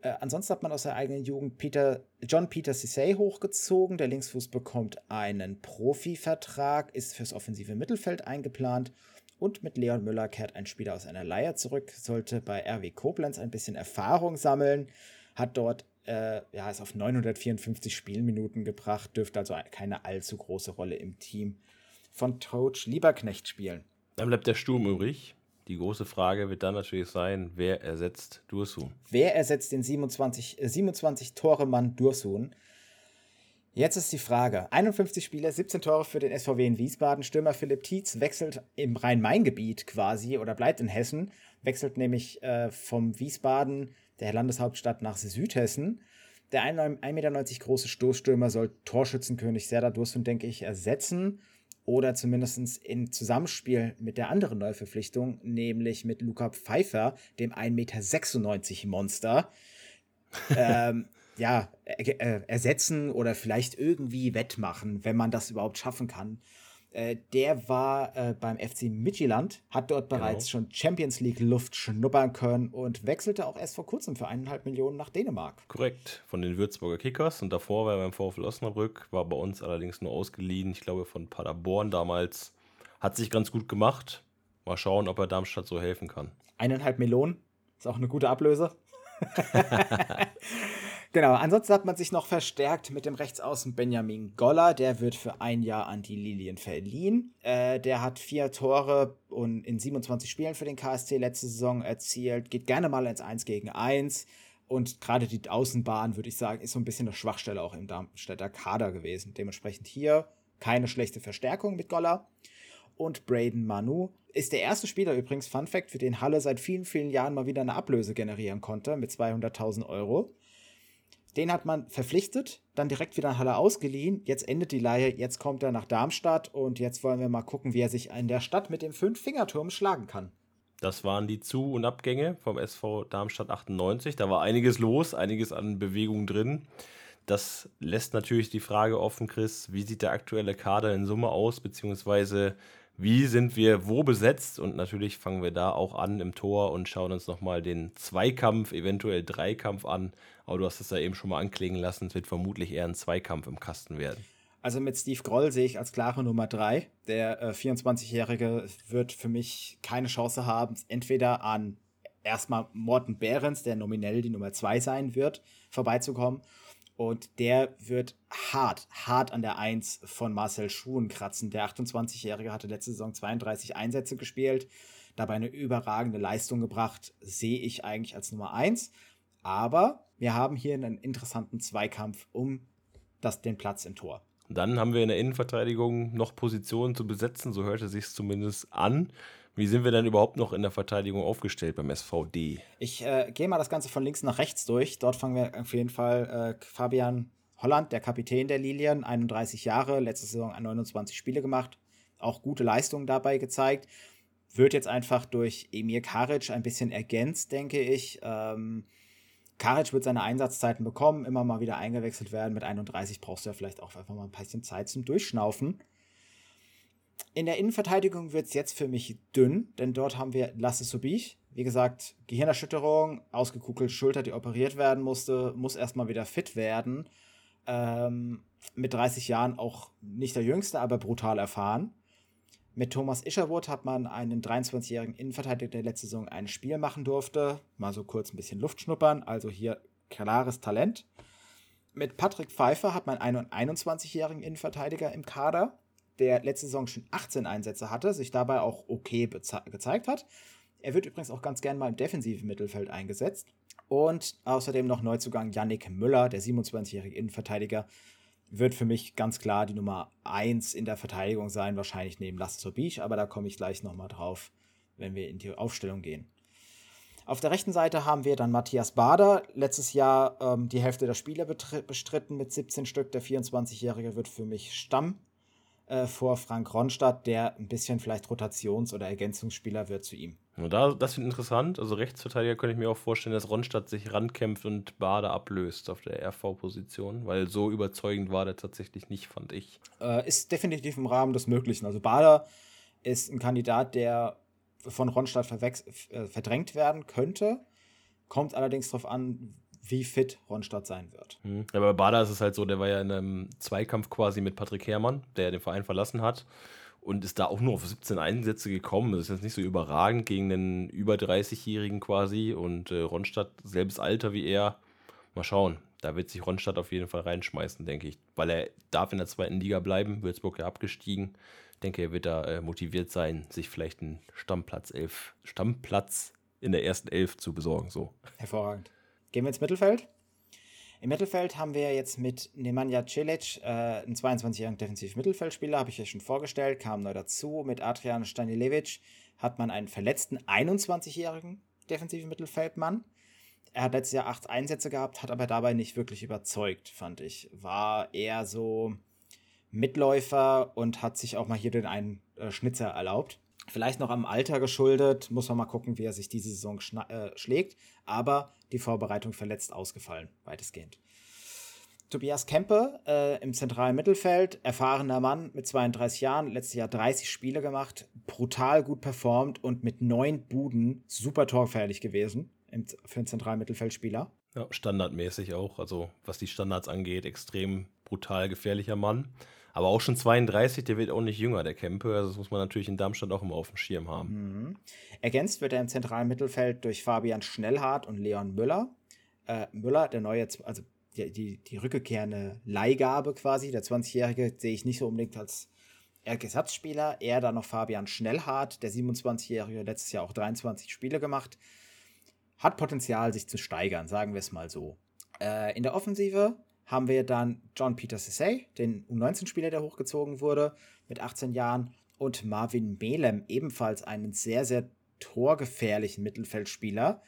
Äh, ansonsten hat man aus der eigenen Jugend Peter, John Peter Cissay hochgezogen. Der Linksfuß bekommt einen Profivertrag, ist fürs offensive Mittelfeld eingeplant. Und mit Leon Müller kehrt ein Spieler aus einer Leihe zurück, sollte bei RW Koblenz ein bisschen Erfahrung sammeln, hat dort äh, ja, ist auf 954 Spielminuten gebracht, dürfte also keine allzu große Rolle im Team von Coach Lieberknecht spielen.
Dann bleibt der Sturm übrig. Die große Frage wird dann natürlich sein, wer ersetzt Dursun?
Wer ersetzt den 27, äh, 27 Tore Mann Dursun? Jetzt ist die Frage. 51 Spiele, 17 Tore für den SVW in Wiesbaden. Stürmer Philipp Tietz wechselt im Rhein-Main-Gebiet quasi oder bleibt in Hessen. Wechselt nämlich äh, vom Wiesbaden der Landeshauptstadt nach Südhessen. Der 1,90 Meter große Stoßstürmer soll Torschützenkönig Serdar Dursun, denke ich, ersetzen. Oder zumindest in Zusammenspiel mit der anderen Neuverpflichtung, nämlich mit Luca Pfeiffer, dem 1,96 Meter Monster. [LAUGHS] ähm, ja, äh, ersetzen oder vielleicht irgendwie wettmachen, wenn man das überhaupt schaffen kann. Äh, der war äh, beim FC Midtjylland, hat dort genau. bereits schon Champions League Luft schnuppern können und wechselte auch erst vor kurzem für eineinhalb Millionen nach Dänemark.
Korrekt, von den Würzburger Kickers und davor war er beim VfL Osnabrück, war bei uns allerdings nur ausgeliehen, ich glaube von Paderborn damals. Hat sich ganz gut gemacht. Mal schauen, ob er Darmstadt so helfen kann.
Eineinhalb Millionen, ist auch eine gute Ablöse. [LAUGHS] [LAUGHS] Genau, ansonsten hat man sich noch verstärkt mit dem Rechtsaußen Benjamin Goller. Der wird für ein Jahr an die Lilien verliehen. Äh, der hat vier Tore und in 27 Spielen für den KSC letzte Saison erzielt. Geht gerne mal ins 1 gegen 1. Und gerade die Außenbahn, würde ich sagen, ist so ein bisschen eine Schwachstelle auch im Darmstädter Kader gewesen. Dementsprechend hier keine schlechte Verstärkung mit Goller. Und Braden Manu ist der erste Spieler übrigens, Fun Fact, für den Halle seit vielen, vielen Jahren mal wieder eine Ablöse generieren konnte mit 200.000 Euro. Den hat man verpflichtet, dann direkt wieder in Halle ausgeliehen. Jetzt endet die Leihe, jetzt kommt er nach Darmstadt und jetzt wollen wir mal gucken, wie er sich in der Stadt mit dem Fünf-Fingerturm schlagen kann.
Das waren die Zu- und Abgänge vom SV Darmstadt 98. Da war einiges los, einiges an Bewegung drin. Das lässt natürlich die Frage offen, Chris, wie sieht der aktuelle Kader in Summe aus, beziehungsweise wie sind wir wo besetzt? Und natürlich fangen wir da auch an im Tor und schauen uns nochmal den Zweikampf, eventuell Dreikampf an. Aber du hast es ja eben schon mal anklingen lassen, es wird vermutlich eher ein Zweikampf im Kasten werden.
Also mit Steve Groll sehe ich als klare Nummer drei. Der äh, 24-Jährige wird für mich keine Chance haben, entweder an erstmal Morten Behrens, der nominell die Nummer zwei sein wird, vorbeizukommen und der wird hart, hart an der 1 von Marcel Schuhen kratzen. Der 28-Jährige hatte letzte Saison 32 Einsätze gespielt, dabei eine überragende Leistung gebracht, sehe ich eigentlich als Nummer 1. Aber wir haben hier einen interessanten Zweikampf um das, den Platz im Tor.
Dann haben wir in der Innenverteidigung noch Positionen zu besetzen, so hörte sich zumindest an. Wie sind wir denn überhaupt noch in der Verteidigung aufgestellt beim SVD?
Ich äh, gehe mal das Ganze von links nach rechts durch. Dort fangen wir auf jeden Fall äh, Fabian Holland, der Kapitän der Lilien, 31 Jahre, letzte Saison 29 Spiele gemacht, auch gute Leistungen dabei gezeigt. Wird jetzt einfach durch Emir Karic ein bisschen ergänzt, denke ich. Ähm, Karic wird seine Einsatzzeiten bekommen, immer mal wieder eingewechselt werden. Mit 31 brauchst du ja vielleicht auch einfach mal ein bisschen Zeit zum Durchschnaufen. In der Innenverteidigung wird es jetzt für mich dünn, denn dort haben wir Lasse Subich. Wie gesagt, Gehirnerschütterung, ausgekugelte Schulter, die operiert werden musste, muss erstmal wieder fit werden. Ähm, mit 30 Jahren auch nicht der Jüngste, aber brutal erfahren. Mit Thomas Ischerwood hat man einen 23-jährigen Innenverteidiger, der letzte Saison ein Spiel machen durfte. Mal so kurz ein bisschen Luft schnuppern, also hier klares Talent. Mit Patrick Pfeiffer hat man einen 21-jährigen Innenverteidiger im Kader der letzte Saison schon 18 Einsätze hatte, sich dabei auch okay gezeigt hat. Er wird übrigens auch ganz gern mal im defensiven Mittelfeld eingesetzt. Und außerdem noch Neuzugang Yannick Müller, der 27-jährige Innenverteidiger, wird für mich ganz klar die Nummer 1 in der Verteidigung sein, wahrscheinlich neben Lasse Sobich, aber da komme ich gleich nochmal drauf, wenn wir in die Aufstellung gehen. Auf der rechten Seite haben wir dann Matthias Bader, letztes Jahr ähm, die Hälfte der Spiele bestritten mit 17 Stück. Der 24-Jährige wird für mich Stamm äh, vor Frank Ronstadt, der ein bisschen vielleicht Rotations- oder Ergänzungsspieler wird zu ihm.
da, das finde ich interessant. Also Rechtsverteidiger könnte ich mir auch vorstellen, dass Ronstadt sich rankämpft und Bade ablöst auf der RV-Position, weil so überzeugend war der tatsächlich nicht, fand ich.
Äh, ist definitiv im Rahmen des Möglichen. Also Bader ist ein Kandidat, der von Ronstadt äh, verdrängt werden könnte. Kommt allerdings darauf an, wie fit Ronstadt sein wird.
Mhm. Ja, bei Bader ist es halt so, der war ja in einem Zweikampf quasi mit Patrick Herrmann, der den Verein verlassen hat und ist da auch nur auf 17 Einsätze gekommen. Das ist jetzt nicht so überragend gegen einen über 30-Jährigen quasi und äh, Ronstadt, selbes Alter wie er. Mal schauen. Da wird sich Ronstadt auf jeden Fall reinschmeißen, denke ich. Weil er darf in der zweiten Liga bleiben. Würzburg ja abgestiegen. Ich denke, er wird da äh, motiviert sein, sich vielleicht einen Stammplatz, elf, Stammplatz in der ersten Elf zu besorgen. So.
Hervorragend. Gehen wir ins Mittelfeld. Im Mittelfeld haben wir jetzt mit Nemanja Cilic äh, einen 22-jährigen Defensiv-Mittelfeldspieler, habe ich ja schon vorgestellt, kam neu dazu. Mit Adrian Stanilevic hat man einen verletzten 21-jährigen defensiven Mittelfeldmann. Er hat letztes Jahr acht Einsätze gehabt, hat aber dabei nicht wirklich überzeugt, fand ich. War eher so Mitläufer und hat sich auch mal hier den einen äh, Schnitzer erlaubt. Vielleicht noch am Alter geschuldet, muss man mal gucken, wie er sich diese Saison äh, schlägt. Aber die Vorbereitung verletzt ausgefallen, weitestgehend. Tobias Kempe äh, im zentralen Mittelfeld, erfahrener Mann mit 32 Jahren, letztes Jahr 30 Spiele gemacht, brutal gut performt und mit neun Buden super torgefährlich gewesen im, für einen zentralen Mittelfeldspieler.
Ja, standardmäßig auch, also was die Standards angeht, extrem brutal gefährlicher Mann. Aber auch schon 32, der wird auch nicht jünger, der Kempe. Also das muss man natürlich in Darmstadt auch immer auf dem Schirm haben.
Mhm. Ergänzt wird er im zentralen Mittelfeld durch Fabian Schnellhardt und Leon Müller. Äh, Müller, der neue, also die, die, die rückkehrende Leihgabe quasi, der 20-Jährige, sehe ich nicht so unbedingt als Ersatzspieler. Eher dann noch Fabian Schnellhardt, der 27-Jährige, letztes Jahr auch 23 Spiele gemacht. Hat Potenzial, sich zu steigern, sagen wir es mal so. Äh, in der Offensive haben wir dann John Peter Sissay, den U19-Spieler, der hochgezogen wurde, mit 18 Jahren, und Marvin Melem, ebenfalls einen sehr, sehr torgefährlichen Mittelfeldspieler,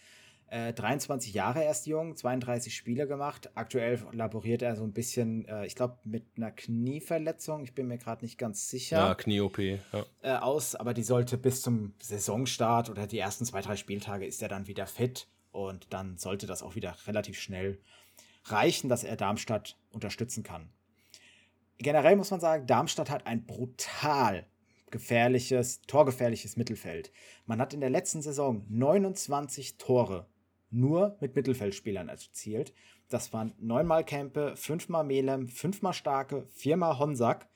äh, 23 Jahre erst jung, 32 Spiele gemacht. Aktuell laboriert er so ein bisschen, äh, ich glaube, mit einer Knieverletzung. Ich bin mir gerade nicht ganz sicher.
Ja, Knie-OP. Ja.
Äh, aus, aber die sollte bis zum Saisonstart oder die ersten zwei, drei Spieltage ist er dann wieder fit. Und dann sollte das auch wieder relativ schnell reichen, dass er Darmstadt unterstützen kann. Generell muss man sagen, Darmstadt hat ein brutal gefährliches, torgefährliches Mittelfeld. Man hat in der letzten Saison 29 Tore nur mit Mittelfeldspielern erzielt. Das waren neunmal Kempe, fünfmal Melem, fünfmal Starke, viermal Honsack,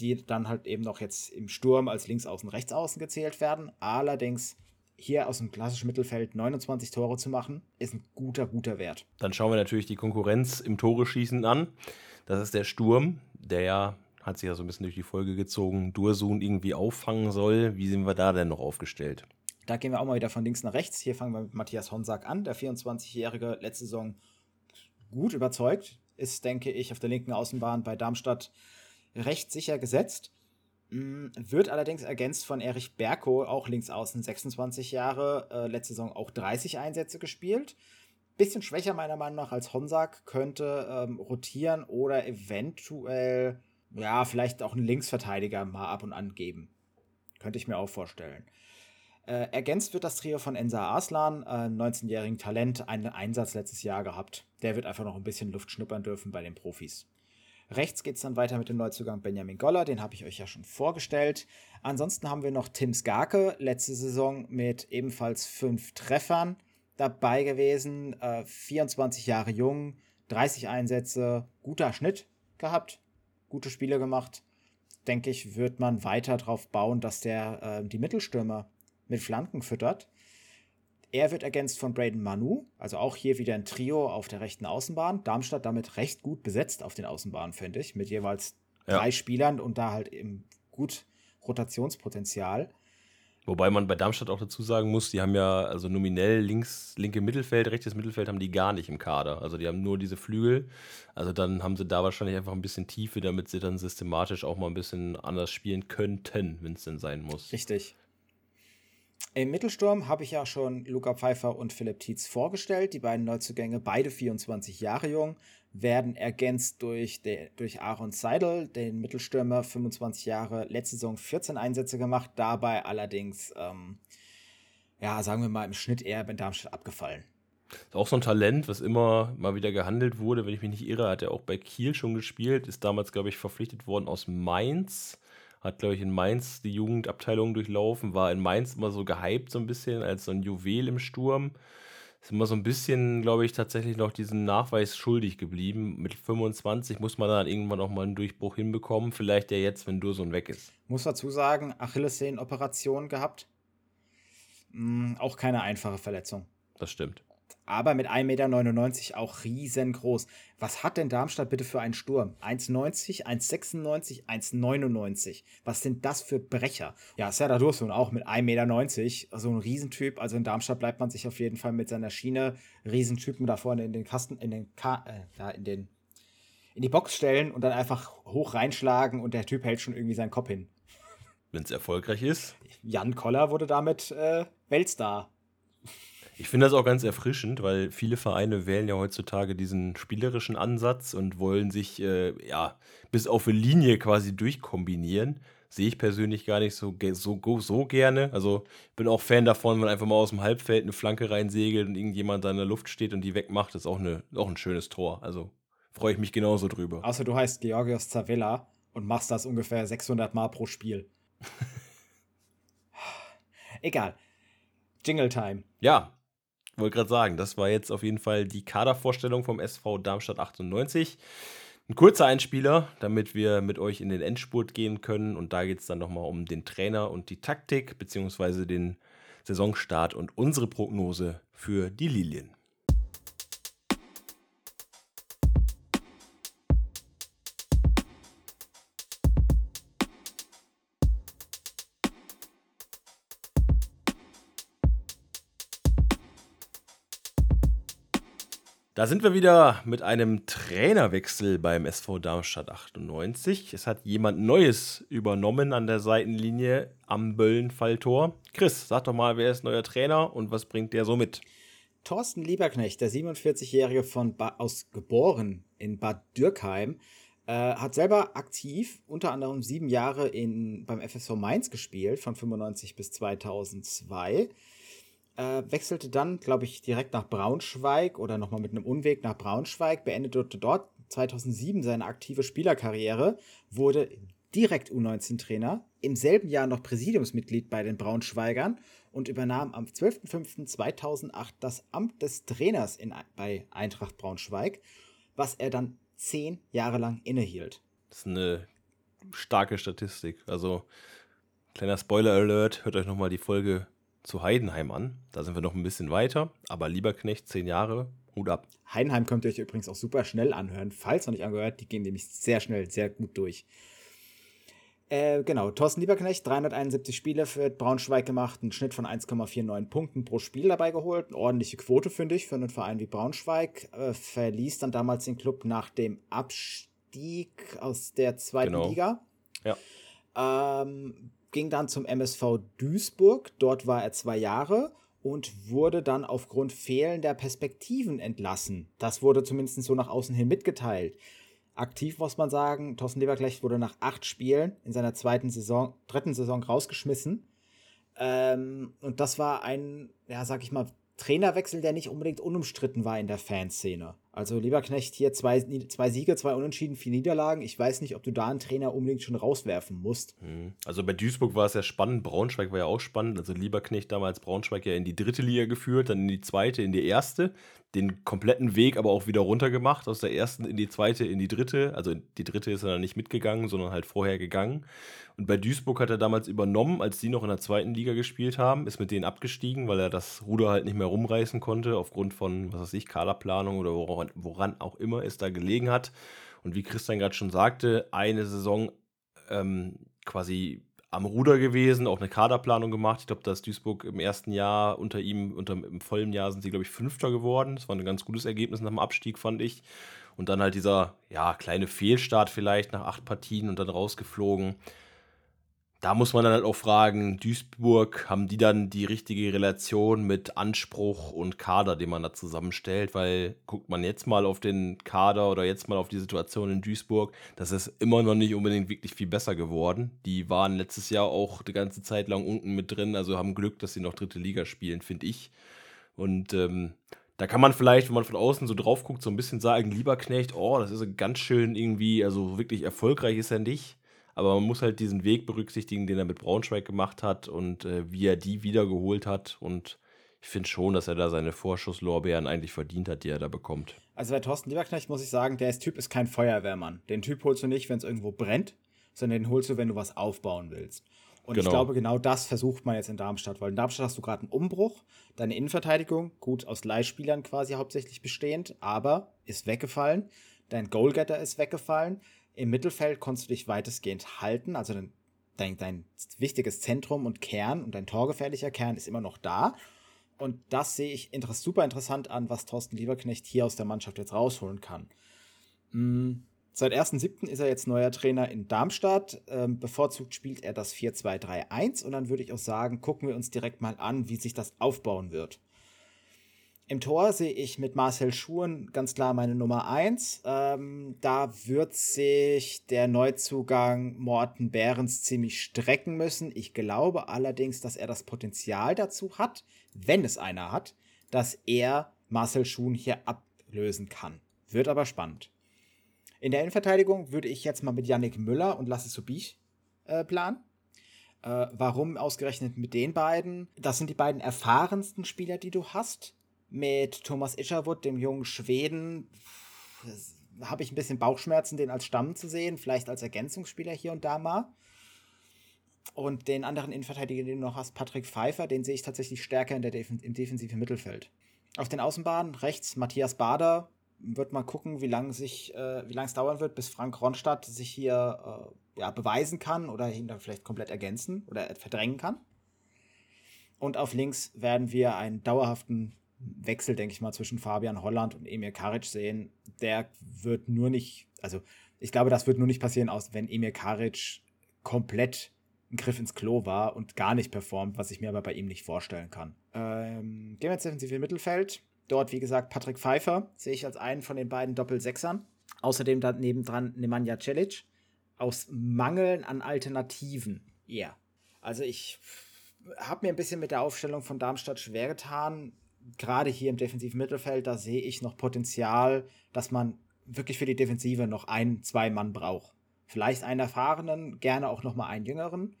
die dann halt eben noch jetzt im Sturm als Linksaußen, Rechtsaußen gezählt werden. Allerdings hier aus dem klassischen Mittelfeld 29 Tore zu machen, ist ein guter, guter Wert.
Dann schauen wir natürlich die Konkurrenz im Tore schießen an. Das ist der Sturm, der ja, hat sich ja so ein bisschen durch die Folge gezogen, Dursun irgendwie auffangen soll. Wie sind wir da denn noch aufgestellt?
Da gehen wir auch mal wieder von links nach rechts. Hier fangen wir mit Matthias Honsack an, der 24-jährige letzte Saison gut überzeugt, ist, denke ich, auf der linken Außenbahn bei Darmstadt recht sicher gesetzt. Mm, wird allerdings ergänzt von Erich Berko, auch links außen, 26 Jahre, äh, letzte Saison auch 30 Einsätze gespielt. Bisschen schwächer meiner Meinung nach als Honsack, könnte ähm, rotieren oder eventuell, ja, vielleicht auch einen Linksverteidiger mal ab und an geben. Könnte ich mir auch vorstellen. Äh, ergänzt wird das Trio von Ensa Arslan, äh, 19-jährigen Talent, einen Einsatz letztes Jahr gehabt. Der wird einfach noch ein bisschen Luft schnuppern dürfen bei den Profis. Rechts geht es dann weiter mit dem Neuzugang Benjamin Goller, den habe ich euch ja schon vorgestellt. Ansonsten haben wir noch Tim Skarke, letzte Saison mit ebenfalls fünf Treffern dabei gewesen, äh, 24 Jahre jung, 30 Einsätze, guter Schnitt gehabt, gute Spiele gemacht. Denke ich, wird man weiter darauf bauen, dass der äh, die Mittelstürmer mit Flanken füttert. Er wird ergänzt von Braden Manu, also auch hier wieder ein Trio auf der rechten Außenbahn. Darmstadt damit recht gut besetzt auf den Außenbahnen, finde ich, mit jeweils ja. drei Spielern und da halt eben gut Rotationspotenzial.
Wobei man bei Darmstadt auch dazu sagen muss, die haben ja also nominell links, linke Mittelfeld, rechtes Mittelfeld haben die gar nicht im Kader. Also die haben nur diese Flügel. Also dann haben sie da wahrscheinlich einfach ein bisschen Tiefe, damit sie dann systematisch auch mal ein bisschen anders spielen könnten, wenn es denn sein muss.
Richtig. Im Mittelsturm habe ich ja schon Luca Pfeiffer und Philipp Tietz vorgestellt. Die beiden Neuzugänge, beide 24 Jahre jung, werden ergänzt durch, de, durch Aaron Seidel, den Mittelstürmer, 25 Jahre, letzte Saison 14 Einsätze gemacht, dabei allerdings, ähm, ja, sagen wir mal, im Schnitt eher in Darmstadt abgefallen.
Ist auch so ein Talent, was immer mal wieder gehandelt wurde. Wenn ich mich nicht irre, hat er auch bei Kiel schon gespielt, ist damals, glaube ich, verpflichtet worden aus Mainz hat, glaube ich, in Mainz die Jugendabteilung durchlaufen, war in Mainz immer so gehypt, so ein bisschen, als so ein Juwel im Sturm. Ist immer so ein bisschen, glaube ich, tatsächlich noch diesen Nachweis schuldig geblieben. Mit 25 muss man dann irgendwann auch mal einen Durchbruch hinbekommen. Vielleicht ja jetzt, wenn Dursun weg ist.
Muss dazu sagen, Achillessehnen-Operation gehabt. Hm, auch keine einfache Verletzung.
Das stimmt
aber mit 1,99 Meter auch riesengroß. Was hat denn Darmstadt bitte für einen Sturm? 1,90, 1,96, 1,99. Was sind das für Brecher? Ja, Serdar Dursun auch mit 1,90 Meter, so ein Riesentyp. Also in Darmstadt bleibt man sich auf jeden Fall mit seiner Schiene Riesentypen da vorne in den Kasten, in den, Ka äh, ja, in den, in die Box stellen und dann einfach hoch reinschlagen und der Typ hält schon irgendwie seinen Kopf hin.
Wenn es erfolgreich ist.
Jan Koller wurde damit äh, Weltstar.
Ich finde das auch ganz erfrischend, weil viele Vereine wählen ja heutzutage diesen spielerischen Ansatz und wollen sich äh, ja bis auf eine Linie quasi durchkombinieren. Sehe ich persönlich gar nicht so, so, so gerne. Also bin auch Fan davon, wenn einfach mal aus dem Halbfeld eine Flanke reinsegelt und irgendjemand da in der Luft steht und die wegmacht. Das ist auch, eine, auch ein schönes Tor. Also freue ich mich genauso drüber.
Außer du heißt Georgios Zavella und machst das ungefähr 600 Mal pro Spiel. [LAUGHS] Egal. Jingle Time.
Ja, wollte gerade sagen, das war jetzt auf jeden Fall die Kadervorstellung vom SV Darmstadt 98. Ein kurzer Einspieler, damit wir mit euch in den Endspurt gehen können. Und da geht es dann nochmal um den Trainer und die Taktik, beziehungsweise den Saisonstart und unsere Prognose für die Lilien. Da sind wir wieder mit einem Trainerwechsel beim SV Darmstadt 98. Es hat jemand Neues übernommen an der Seitenlinie am Böllenfalltor. Chris, sag doch mal, wer ist neuer Trainer und was bringt der so mit?
Thorsten Lieberknecht, der 47-Jährige von ba aus geboren in Bad Dürkheim, äh, hat selber aktiv unter anderem sieben Jahre in, beim FSV Mainz gespielt, von 95 bis 2002 äh, wechselte dann, glaube ich, direkt nach Braunschweig oder nochmal mit einem Unweg nach Braunschweig, beendete dort 2007 seine aktive Spielerkarriere, wurde direkt U19-Trainer, im selben Jahr noch Präsidiumsmitglied bei den Braunschweigern und übernahm am 12.05.2008 das Amt des Trainers in, bei Eintracht Braunschweig, was er dann zehn Jahre lang innehielt.
Das ist eine starke Statistik. Also, kleiner Spoiler-Alert, hört euch nochmal die Folge zu Heidenheim an. Da sind wir noch ein bisschen weiter, aber Lieberknecht, zehn Jahre, Hut ab.
Heidenheim könnt ihr euch übrigens auch super schnell anhören. Falls noch nicht angehört, die gehen nämlich sehr schnell, sehr gut durch. Äh, genau, Thorsten Lieberknecht, 371 Spiele für Braunschweig gemacht, einen Schnitt von 1,49 Punkten pro Spiel dabei geholt. Eine ordentliche Quote, finde ich, für einen Verein wie Braunschweig. Äh, verließ dann damals den Club nach dem Abstieg aus der zweiten genau. Liga.
Ja.
Ähm, ging dann zum MSV Duisburg. Dort war er zwei Jahre und wurde dann aufgrund fehlender Perspektiven entlassen. Das wurde zumindest so nach außen hin mitgeteilt. Aktiv muss man sagen, Thorsten Leberknecht wurde nach acht Spielen in seiner zweiten Saison, dritten Saison rausgeschmissen. Ähm, und das war ein, ja, sag ich mal, Trainerwechsel, der nicht unbedingt unumstritten war in der Fanszene. Also Lieberknecht hier zwei, zwei Siege, zwei Unentschieden, vier Niederlagen. Ich weiß nicht, ob du da einen Trainer unbedingt schon rauswerfen musst.
Hm. Also bei Duisburg war es ja spannend, Braunschweig war ja auch spannend. Also Lieberknecht damals Braunschweig ja in die dritte Liga geführt, dann in die zweite, in die erste den kompletten Weg aber auch wieder runter gemacht, aus der ersten in die zweite, in die dritte. Also die dritte ist er dann nicht mitgegangen, sondern halt vorher gegangen. Und bei Duisburg hat er damals übernommen, als die noch in der zweiten Liga gespielt haben, ist mit denen abgestiegen, weil er das Ruder halt nicht mehr rumreißen konnte, aufgrund von, was weiß ich, Kaderplanung oder woran, woran auch immer es da gelegen hat. Und wie Christian gerade schon sagte, eine Saison ähm, quasi am Ruder gewesen, auch eine Kaderplanung gemacht. Ich glaube, dass Duisburg im ersten Jahr unter ihm, unter im vollen Jahr sind sie, glaube ich, Fünfter geworden. Das war ein ganz gutes Ergebnis nach dem Abstieg, fand ich. Und dann halt dieser, ja, kleine Fehlstart vielleicht nach acht Partien und dann rausgeflogen da muss man dann halt auch fragen, Duisburg, haben die dann die richtige Relation mit Anspruch und Kader, den man da zusammenstellt? Weil guckt man jetzt mal auf den Kader oder jetzt mal auf die Situation in Duisburg, das ist immer noch nicht unbedingt wirklich viel besser geworden. Die waren letztes Jahr auch die ganze Zeit lang unten mit drin, also haben Glück, dass sie noch dritte Liga spielen, finde ich. Und ähm, da kann man vielleicht, wenn man von außen so drauf guckt, so ein bisschen sagen, lieber Knecht, oh, das ist ganz schön irgendwie, also wirklich erfolgreich ist er nicht. Aber man muss halt diesen Weg berücksichtigen, den er mit Braunschweig gemacht hat und äh, wie er die wiedergeholt hat. Und ich finde schon, dass er da seine Vorschusslorbeeren eigentlich verdient hat, die er da bekommt.
Also bei Thorsten Lieberknecht muss ich sagen, der ist Typ ist kein Feuerwehrmann. Den Typ holst du nicht, wenn es irgendwo brennt, sondern den holst du, wenn du was aufbauen willst. Und genau. ich glaube, genau das versucht man jetzt in Darmstadt, weil in Darmstadt hast du gerade einen Umbruch, deine Innenverteidigung, gut aus Leihspielern quasi hauptsächlich bestehend, aber ist weggefallen. Dein Goalgetter ist weggefallen. Im Mittelfeld konntest du dich weitestgehend halten, also dein, dein, dein wichtiges Zentrum und Kern und dein torgefährlicher Kern ist immer noch da. Und das sehe ich super interessant an, was Thorsten Lieberknecht hier aus der Mannschaft jetzt rausholen kann. Mhm. Seit 1.7. ist er jetzt neuer Trainer in Darmstadt. Ähm, bevorzugt spielt er das 4-2-3-1 und dann würde ich auch sagen, gucken wir uns direkt mal an, wie sich das aufbauen wird. Im Tor sehe ich mit Marcel Schuhen ganz klar meine Nummer 1. Ähm, da wird sich der Neuzugang Morten Behrens ziemlich strecken müssen. Ich glaube allerdings, dass er das Potenzial dazu hat, wenn es einer hat, dass er Marcel Schuhen hier ablösen kann. Wird aber spannend. In der Innenverteidigung würde ich jetzt mal mit Yannick Müller und Lasse Subich äh, planen. Äh, warum ausgerechnet mit den beiden? Das sind die beiden erfahrensten Spieler, die du hast. Mit Thomas Ischerwood, dem jungen Schweden, habe ich ein bisschen Bauchschmerzen, den als Stamm zu sehen, vielleicht als Ergänzungsspieler hier und da mal. Und den anderen Innenverteidiger, den du noch hast, Patrick Pfeiffer, den sehe ich tatsächlich stärker in der Def im defensiven Mittelfeld. Auf den Außenbahnen rechts Matthias Bader. Wird mal gucken, wie lange äh, es dauern wird, bis Frank Ronstadt sich hier äh, ja, beweisen kann oder ihn dann vielleicht komplett ergänzen oder verdrängen kann. Und auf links werden wir einen dauerhaften Wechsel, denke ich mal, zwischen Fabian Holland und Emir Karic sehen. Der wird nur nicht, also ich glaube, das wird nur nicht passieren, aus, wenn Emir Karic komplett ein Griff ins Klo war und gar nicht performt, was ich mir aber bei ihm nicht vorstellen kann. Ähm, gehen wir jetzt defensiv im Mittelfeld. Dort, wie gesagt, Patrick Pfeiffer sehe ich als einen von den beiden Doppelsechsern. Außerdem da nebendran Nemanja Celic. Aus Mangeln an Alternativen. Yeah. Also ich habe mir ein bisschen mit der Aufstellung von Darmstadt schwer getan. Gerade hier im defensiven Mittelfeld, da sehe ich noch Potenzial, dass man wirklich für die Defensive noch ein, zwei Mann braucht. Vielleicht einen erfahrenen, gerne auch nochmal einen jüngeren,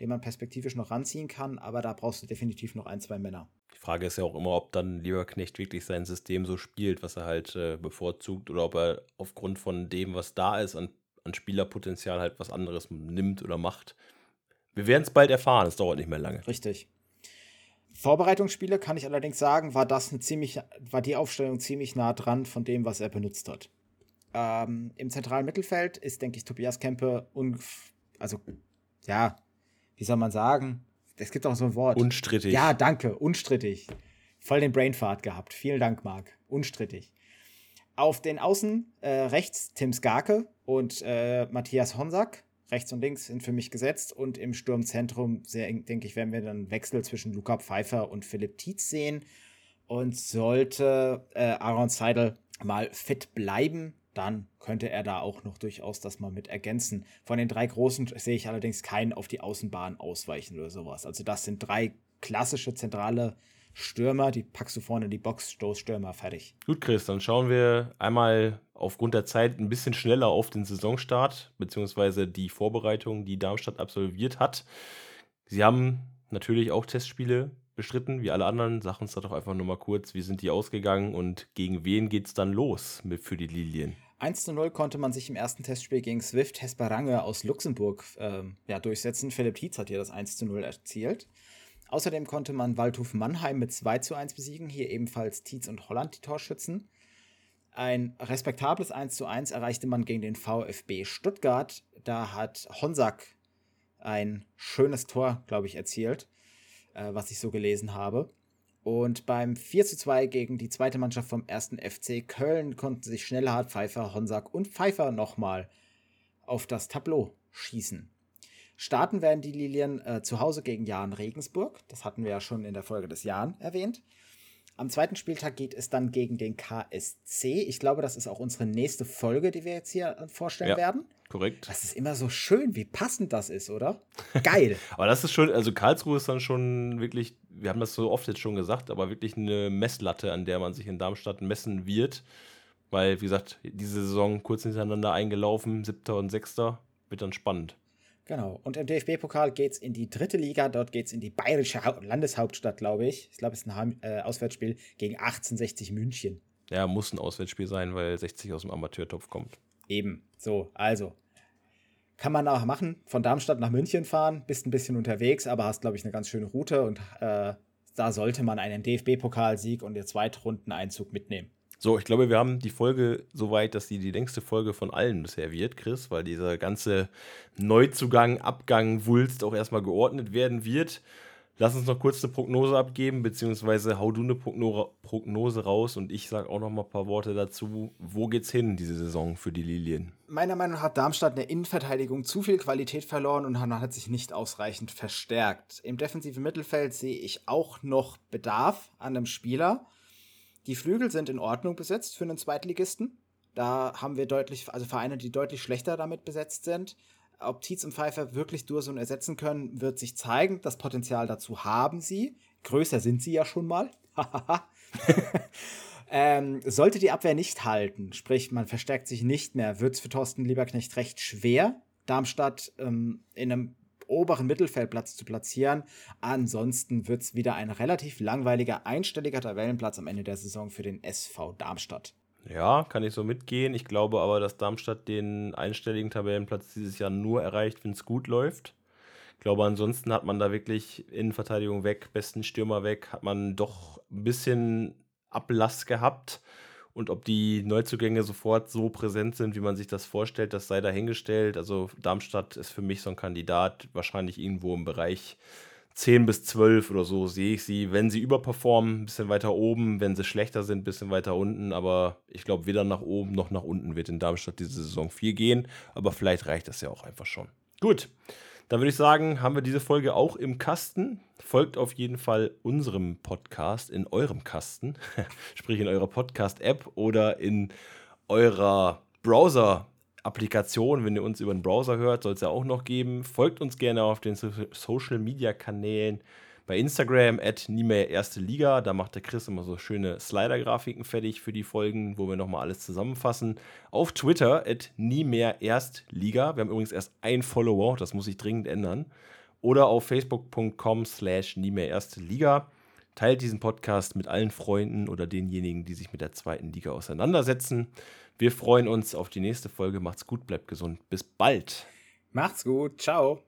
den man perspektivisch noch ranziehen kann, aber da brauchst du definitiv noch ein, zwei Männer.
Die Frage ist ja auch immer, ob dann Lieberknecht wirklich sein System so spielt, was er halt äh, bevorzugt, oder ob er aufgrund von dem, was da ist, an, an Spielerpotenzial halt was anderes nimmt oder macht. Wir werden es bald erfahren, es dauert nicht mehr lange.
Richtig. Vorbereitungsspiele kann ich allerdings sagen, war das eine ziemlich, war die Aufstellung ziemlich nah dran von dem, was er benutzt hat. Ähm, Im zentralen Mittelfeld ist, denke ich, Tobias Kempe, also, ja, wie soll man sagen? Es gibt auch so ein Wort.
Unstrittig.
Ja, danke, unstrittig. Voll den Brainfart gehabt. Vielen Dank, Marc. Unstrittig. Auf den Außen äh, rechts Tim Skarke und äh, Matthias Honsack. Rechts und links sind für mich gesetzt. Und im Sturmzentrum, denke ich, werden wir dann Wechsel zwischen Luca Pfeiffer und Philipp Tietz sehen. Und sollte äh, Aaron Seidel mal fit bleiben, dann könnte er da auch noch durchaus das mal mit ergänzen. Von den drei großen sehe ich allerdings keinen auf die Außenbahn ausweichen oder sowas. Also das sind drei klassische zentrale Stürmer, die packst du vorne in die Box, Stoßstürmer, fertig.
Gut, Chris, dann schauen wir einmal aufgrund der Zeit ein bisschen schneller auf den Saisonstart, beziehungsweise die Vorbereitung, die Darmstadt absolviert hat. Sie haben natürlich auch Testspiele bestritten, wie alle anderen. Sag uns da doch einfach nur mal kurz, wie sind die ausgegangen und gegen wen geht es dann los für die Lilien?
1 zu 0 konnte man sich im ersten Testspiel gegen Swift Hesperange aus Luxemburg ähm, ja, durchsetzen. Philipp Tietz hat hier das 1 zu 0 erzielt. Außerdem konnte man Waldhof Mannheim mit 2 zu 1 besiegen. Hier ebenfalls Tietz und Holland die Torschützen. Ein respektables 1 zu 1 erreichte man gegen den VfB Stuttgart. Da hat Honsack ein schönes Tor, glaube ich, erzielt, äh, was ich so gelesen habe. Und beim 4 zu 2 gegen die zweite Mannschaft vom ersten FC Köln konnten sich Schnellhardt, Pfeiffer, Honsack und Pfeiffer nochmal auf das Tableau schießen. Starten werden die Lilien äh, zu Hause gegen Jan Regensburg. Das hatten wir ja schon in der Folge des Jan erwähnt. Am zweiten Spieltag geht es dann gegen den KSC. Ich glaube, das ist auch unsere nächste Folge, die wir jetzt hier äh, vorstellen ja. werden.
Korrekt.
Das ist immer so schön, wie passend das ist, oder? [LAUGHS] Geil.
aber das ist schon, also Karlsruhe ist dann schon wirklich, wir haben das so oft jetzt schon gesagt, aber wirklich eine Messlatte, an der man sich in Darmstadt messen wird. Weil, wie gesagt, diese Saison kurz hintereinander eingelaufen, siebter und sechster, wird dann spannend.
Genau. Und im DFB-Pokal geht es in die dritte Liga. Dort geht es in die bayerische Landeshauptstadt, glaube ich. Ich glaube, es ist ein äh, Auswärtsspiel gegen 1860 München.
Ja, muss ein Auswärtsspiel sein, weil 60 aus dem Amateurtopf kommt.
Eben. So, also. Kann man auch machen, von Darmstadt nach München fahren, bist ein bisschen unterwegs, aber hast, glaube ich, eine ganz schöne Route und äh, da sollte man einen DFB-Pokalsieg und den Zweitrundeneinzug mitnehmen.
So, ich glaube, wir haben die Folge so weit, dass die die längste Folge von allen bisher wird, Chris, weil dieser ganze Neuzugang, Abgang, Wulst auch erstmal geordnet werden wird. Lass uns noch kurz eine Prognose abgeben, beziehungsweise hau du eine Prognose raus und ich sage auch noch mal ein paar Worte dazu. Wo geht's hin diese Saison für die Lilien?
Meiner Meinung nach hat Darmstadt in der Innenverteidigung zu viel Qualität verloren und hat sich nicht ausreichend verstärkt. Im defensiven Mittelfeld sehe ich auch noch Bedarf an einem Spieler. Die Flügel sind in Ordnung besetzt für einen Zweitligisten. Da haben wir deutlich, also Vereine, die deutlich schlechter damit besetzt sind. Ob Tietz und Pfeiffer wirklich Dursun ersetzen können, wird sich zeigen. Das Potenzial dazu haben sie. Größer sind sie ja schon mal. [LAUGHS] Ähm, sollte die Abwehr nicht halten, sprich, man verstärkt sich nicht mehr, wird es für Thorsten Lieberknecht recht schwer, Darmstadt ähm, in einem oberen Mittelfeldplatz zu platzieren. Ansonsten wird es wieder ein relativ langweiliger, einstelliger Tabellenplatz am Ende der Saison für den SV Darmstadt.
Ja, kann ich so mitgehen. Ich glaube aber, dass Darmstadt den einstelligen Tabellenplatz dieses Jahr nur erreicht, wenn es gut läuft. Ich glaube, ansonsten hat man da wirklich Innenverteidigung weg, besten Stürmer weg, hat man doch ein bisschen Ablass gehabt. Und ob die Neuzugänge sofort so präsent sind, wie man sich das vorstellt, das sei dahingestellt. Also Darmstadt ist für mich so ein Kandidat, wahrscheinlich irgendwo im Bereich 10 bis 12 oder so sehe ich sie. Wenn sie überperformen, ein bisschen weiter oben, wenn sie schlechter sind, ein bisschen weiter unten. Aber ich glaube, weder nach oben noch nach unten wird in Darmstadt diese Saison viel gehen. Aber vielleicht reicht das ja auch einfach schon. Gut, dann würde ich sagen, haben wir diese Folge auch im Kasten. Folgt auf jeden Fall unserem Podcast in eurem Kasten, [LAUGHS] sprich in eurer Podcast-App oder in eurer Browser-Applikation. Wenn ihr uns über den Browser hört, soll es ja auch noch geben. Folgt uns gerne auf den Social-Media-Kanälen bei Instagram at nie mehr erste Liga. Da macht der Chris immer so schöne Slider-Grafiken fertig für die Folgen, wo wir nochmal alles zusammenfassen. Auf Twitter at nie mehr Erstliga. Wir haben übrigens erst ein Follower, das muss sich dringend ändern. Oder auf facebook.com slash nie mehr erste Liga. Teilt diesen Podcast mit allen Freunden oder denjenigen, die sich mit der zweiten Liga auseinandersetzen. Wir freuen uns auf die nächste Folge. Macht's gut, bleibt gesund. Bis bald.
Macht's gut. Ciao.